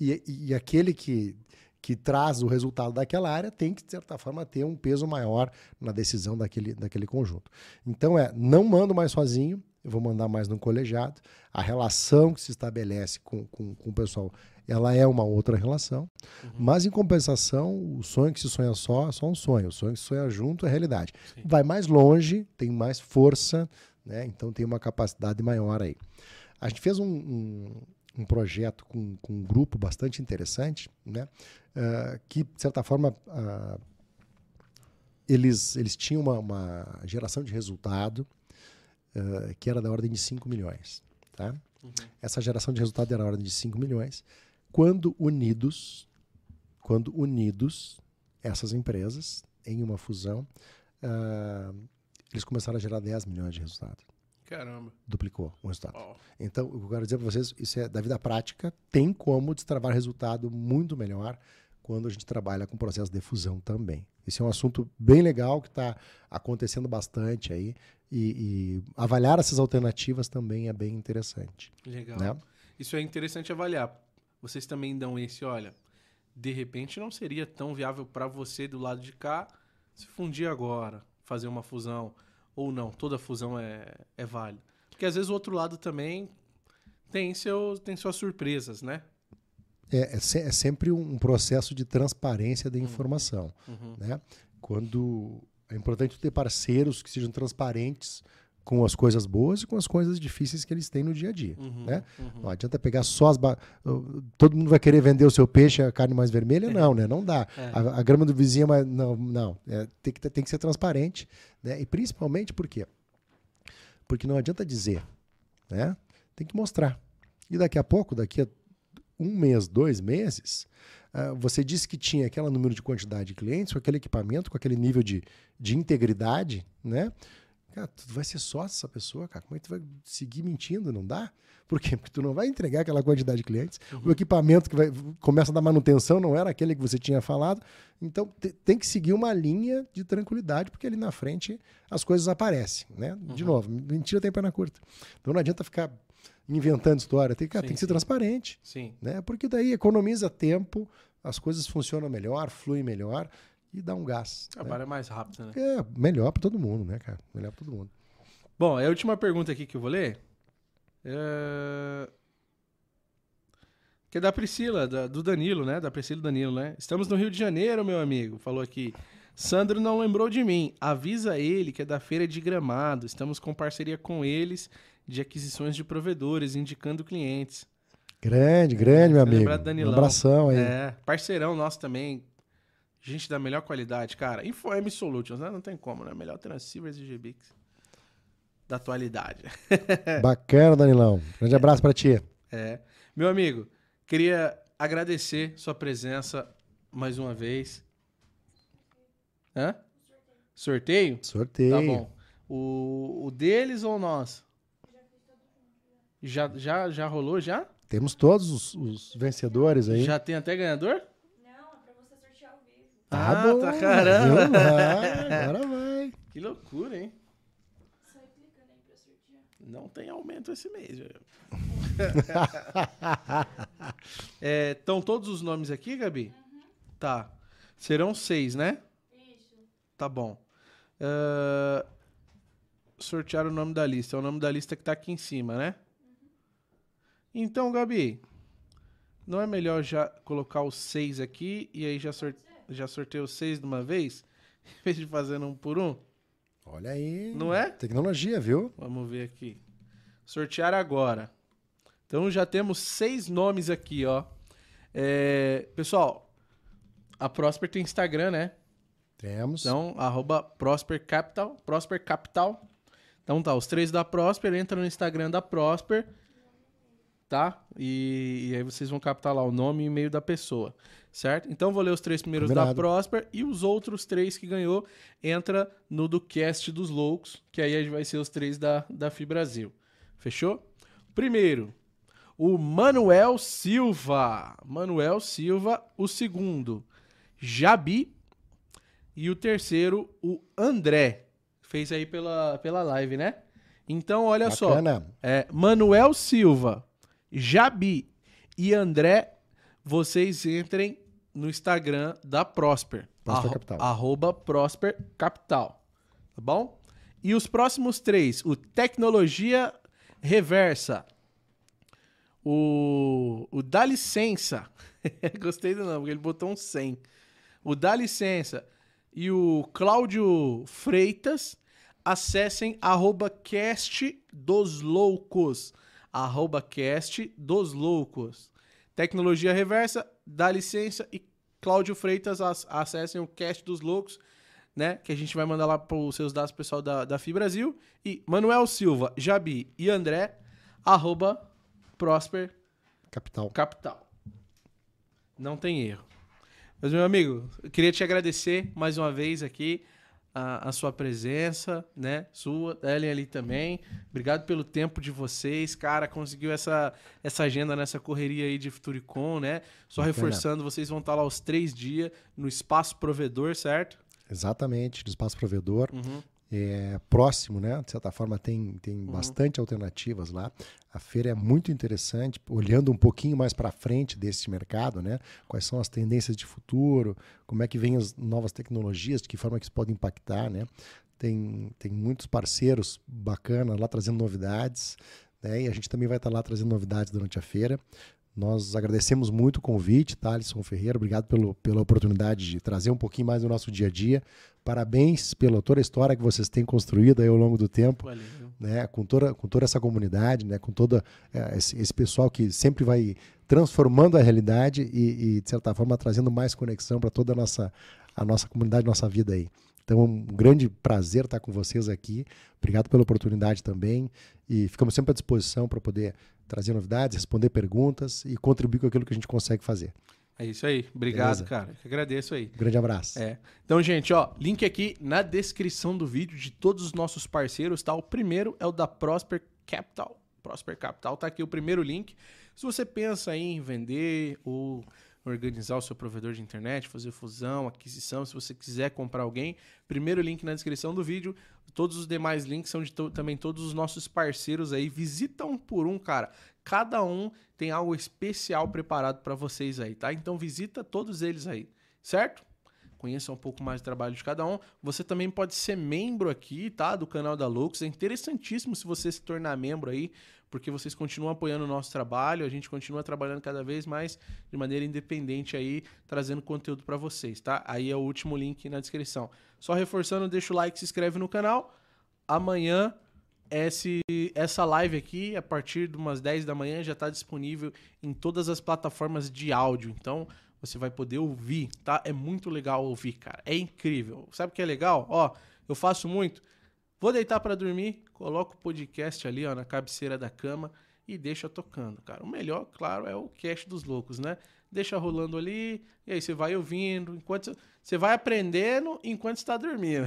e, e aquele que, que traz o resultado daquela área tem que, de certa forma, ter um peso maior na decisão daquele, daquele conjunto. Então, é, não mando mais sozinho, eu vou mandar mais no colegiado. A relação que se estabelece com, com, com o pessoal ela é uma outra relação. Uhum. Mas, em compensação, o sonho que se sonha só é só um sonho. O sonho que se sonha junto é realidade. Sim. Vai mais longe, tem mais força, né? então tem uma capacidade maior aí. A gente fez um, um, um projeto com, com, um grupo bastante interessante, né? Uh, que, de certa forma, uh, eles, eles tinham uma, uma geração de resultado uh, que era da ordem de 5 milhões. Tá? Uhum. Essa geração de resultado era da ordem de 5 milhões quando unidos, quando unidos essas empresas em uma fusão, uh, eles começaram a gerar 10 milhões de resultado. Caramba. Duplicou o resultado. Oh. Então, eu quero dizer para vocês, isso é da vida prática, tem como destravar resultado muito melhor quando a gente trabalha com processo de fusão também. Esse é um assunto bem legal que está acontecendo bastante aí e, e, avaliar essas alternativas também é bem interessante. Legal. Né? Isso é interessante avaliar, vocês também dão esse, olha, de repente não seria tão viável para você do lado de cá se fundir agora, fazer uma fusão ou não, toda fusão é, é válida. Porque às vezes o outro lado também tem, seu, tem suas surpresas, né? É, é, se, é sempre um processo de transparência da uhum. informação. Uhum. Né? Quando é importante ter parceiros que sejam transparentes com as coisas boas e com as coisas difíceis que eles têm no dia a dia. Uhum, né? Uhum. Não adianta pegar só as. Ba... Todo mundo vai querer vender o seu peixe, a carne mais vermelha? Não, né? Não dá. É. A, a, grama do vizinho, mas não, não. É, tem, que, tem que ser transparente. Né? E principalmente por quê? Porque não adianta dizer, né? Tem que mostrar. E daqui a pouco, daqui a um mês, dois meses, uh, você disse que tinha aquele número de quantidade de clientes, com aquele equipamento, com aquele nível de, de integridade, né? Cara, tu vai ser sócio dessa pessoa, cara. Como é que tu vai seguir mentindo? Não dá? Por quê? Porque tu não vai entregar aquela quantidade de clientes. Uhum. O equipamento que vai, começa a dar manutenção não era aquele que você tinha falado. Então te, tem que seguir uma linha de tranquilidade, porque ali na frente as coisas aparecem. Né? De uhum. novo, mentira tem perna curta. Então não adianta ficar inventando história. Tem, cara, sim, tem que ser sim. transparente. Sim. Né? Porque daí economiza tempo, as coisas funcionam melhor, fluem melhor e dá um gás. Trabalha né? mais rápido, né? É, melhor para todo mundo, né, cara? Melhor para todo mundo. Bom, a última pergunta aqui que eu vou ler é... Que é da Priscila, da, do Danilo, né? Da Priscila e Danilo, né? Estamos no Rio de Janeiro, meu amigo. Falou aqui. Sandro não lembrou de mim. Avisa ele que é da Feira de Gramado. Estamos com parceria com eles de aquisições de provedores, indicando clientes. Grande, grande, meu amigo. Um abração aí. É, parceirão nosso também. Gente da melhor qualidade, cara. InfoM Solutions, né? Não tem como, né? Melhor transceivers e GBix da atualidade. Bacana, Danilão. Grande abraço para ti. É. Meu amigo, queria agradecer sua presença mais uma vez. Hã? Sorteio? Sorteio. Tá bom. O, o deles ou nós? Já, já, já rolou já? Temos todos os, os vencedores aí. Já tem até ganhador? Tá ah, bom. Tá caramba. Vai, agora vai. Que loucura, hein? Não tem aumento esse mês, Estão é, todos os nomes aqui, Gabi? Uhum. Tá. Serão seis, né? Isso. Tá bom. Uh, sortear o nome da lista. É o nome da lista que tá aqui em cima, né? Então, Gabi, não é melhor já colocar os seis aqui e aí já sortear? já sorteio seis de uma vez, em vez de fazendo um por um. Olha aí. Não é? Tecnologia, viu? Vamos ver aqui. Sortear agora. Então já temos seis nomes aqui, ó. É, pessoal, a Prosper tem Instagram, né? Temos. Então, arroba Prosper Capital. Prosper Capital. Então tá, os três da Prosper, entra no Instagram da Prosper, tá? E, e aí vocês vão captar lá o nome e e-mail da pessoa certo? Então vou ler os três primeiros Combinado. da Prosper e os outros três que ganhou entra no do cast dos loucos, que aí vai ser os três da, da Fibrasil. Fechou? Primeiro, o Manuel Silva. Manuel Silva, o segundo, Jabi. E o terceiro, o André. Fez aí pela, pela live, né? Então, olha Bacana. só. É, Manuel Silva, Jabi e André, vocês entrem no Instagram da Prosper. Prosper Capital. Arroba Prosper Capital. Tá bom? E os próximos três, o Tecnologia Reversa. O, o Dá Licença. Gostei do nome, porque ele botou um 100. O Dá Licença e o Cláudio Freitas. Acessem arroba cast dos loucos. Arroba cast dos loucos. Tecnologia Reversa, dá licença e Cláudio Freitas acessem o cast dos loucos, né? Que a gente vai mandar lá para os seus dados pessoal da, da FI Brasil. E Manuel Silva, Jabi e André, arroba Prosper Capital. Capital. Não tem erro. Mas, meu amigo, eu queria te agradecer mais uma vez aqui a, a, sua presença, né? Sua, Ellen ali também. Obrigado pelo tempo de vocês, cara. Conseguiu essa, essa agenda nessa correria aí de Futuricon, né? Só Bacana. reforçando, vocês vão estar lá os três dias no Espaço Provedor, certo? Exatamente, no Espaço Provedor. Uhum é, próximo, né? De certa forma, tem, tem uhum. bastante alternativas lá. A feira é muito interessante, olhando um pouquinho mais para frente desse mercado, né? Quais são as tendências de futuro, como é que vêm as novas tecnologias, de que forma que isso pode impactar, né? Tem, tem muitos parceiros bacanas lá trazendo novidades, né? E a gente também vai estar lá trazendo novidades durante a feira. Nós agradecemos muito o convite, Thalisson Ferreira. Obrigado pelo, pela oportunidade de trazer um pouquinho mais do nosso dia a dia. Parabéns pela toda a história que vocês têm construído aí ao longo do tempo, Valeu. né? Com toda, com toda essa comunidade, né? Com todo é, esse, esse, pessoal que sempre vai transformando a realidade e, e de certa forma trazendo mais conexão para toda a nossa a nossa comunidade, nossa vida aí. Então, um grande prazer estar com vocês aqui. Obrigado pela oportunidade também. E ficamos sempre à disposição para poder trazer novidades, responder perguntas e contribuir com aquilo que a gente consegue fazer. É isso aí. Obrigado, Beleza. cara. Eu agradeço aí. Grande abraço. É. Então, gente, ó, link aqui na descrição do vídeo de todos os nossos parceiros, tá? O primeiro é o da Prosper Capital. Prosper Capital tá aqui o primeiro link. Se você pensa em vender ou organizar o seu provedor de internet, fazer fusão, aquisição, se você quiser comprar alguém, primeiro link na descrição do vídeo. Todos os demais links são de to- também todos os nossos parceiros aí. Visita um por um, cara. Cada um tem algo especial preparado para vocês aí, tá? Então visita todos eles aí, certo? Conheça um pouco mais do trabalho de cada um. Você também pode ser membro aqui, tá? Do canal da Lux. É interessantíssimo se você se tornar membro aí, porque vocês continuam apoiando o nosso trabalho, a gente continua trabalhando cada vez mais de maneira independente aí, trazendo conteúdo para vocês, tá? Aí é o último link na descrição. Só reforçando, deixa o like, se inscreve no canal. Amanhã esse, essa live aqui, a partir de umas 10 da manhã, já está disponível em todas as plataformas de áudio. Então, você vai poder ouvir, tá? É muito legal ouvir, cara. É incrível. Sabe o que é legal? Ó, eu faço muito. Vou deitar para dormir, coloco o podcast ali, ó, na cabeceira da cama e deixa tocando, cara. O melhor, claro, é o cast dos loucos, né? Deixa rolando ali, e aí você vai ouvindo, enquanto você vai aprendendo enquanto está dormindo.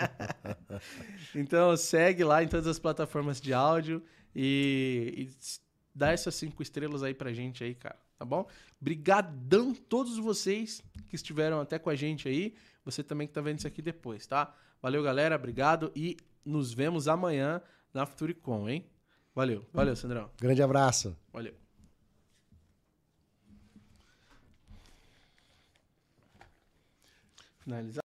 então segue lá em todas as plataformas de áudio e, e dá essas cinco estrelas aí pra gente aí, cara, tá bom? Brigadão todos vocês que estiveram até com a gente aí. Você também que tá vendo isso aqui depois, tá? Valeu, galera, obrigado e nos vemos amanhã na Futuricom, hein? Valeu, valeu, Sandrão. Grande abraço. Valeu. Finalizar.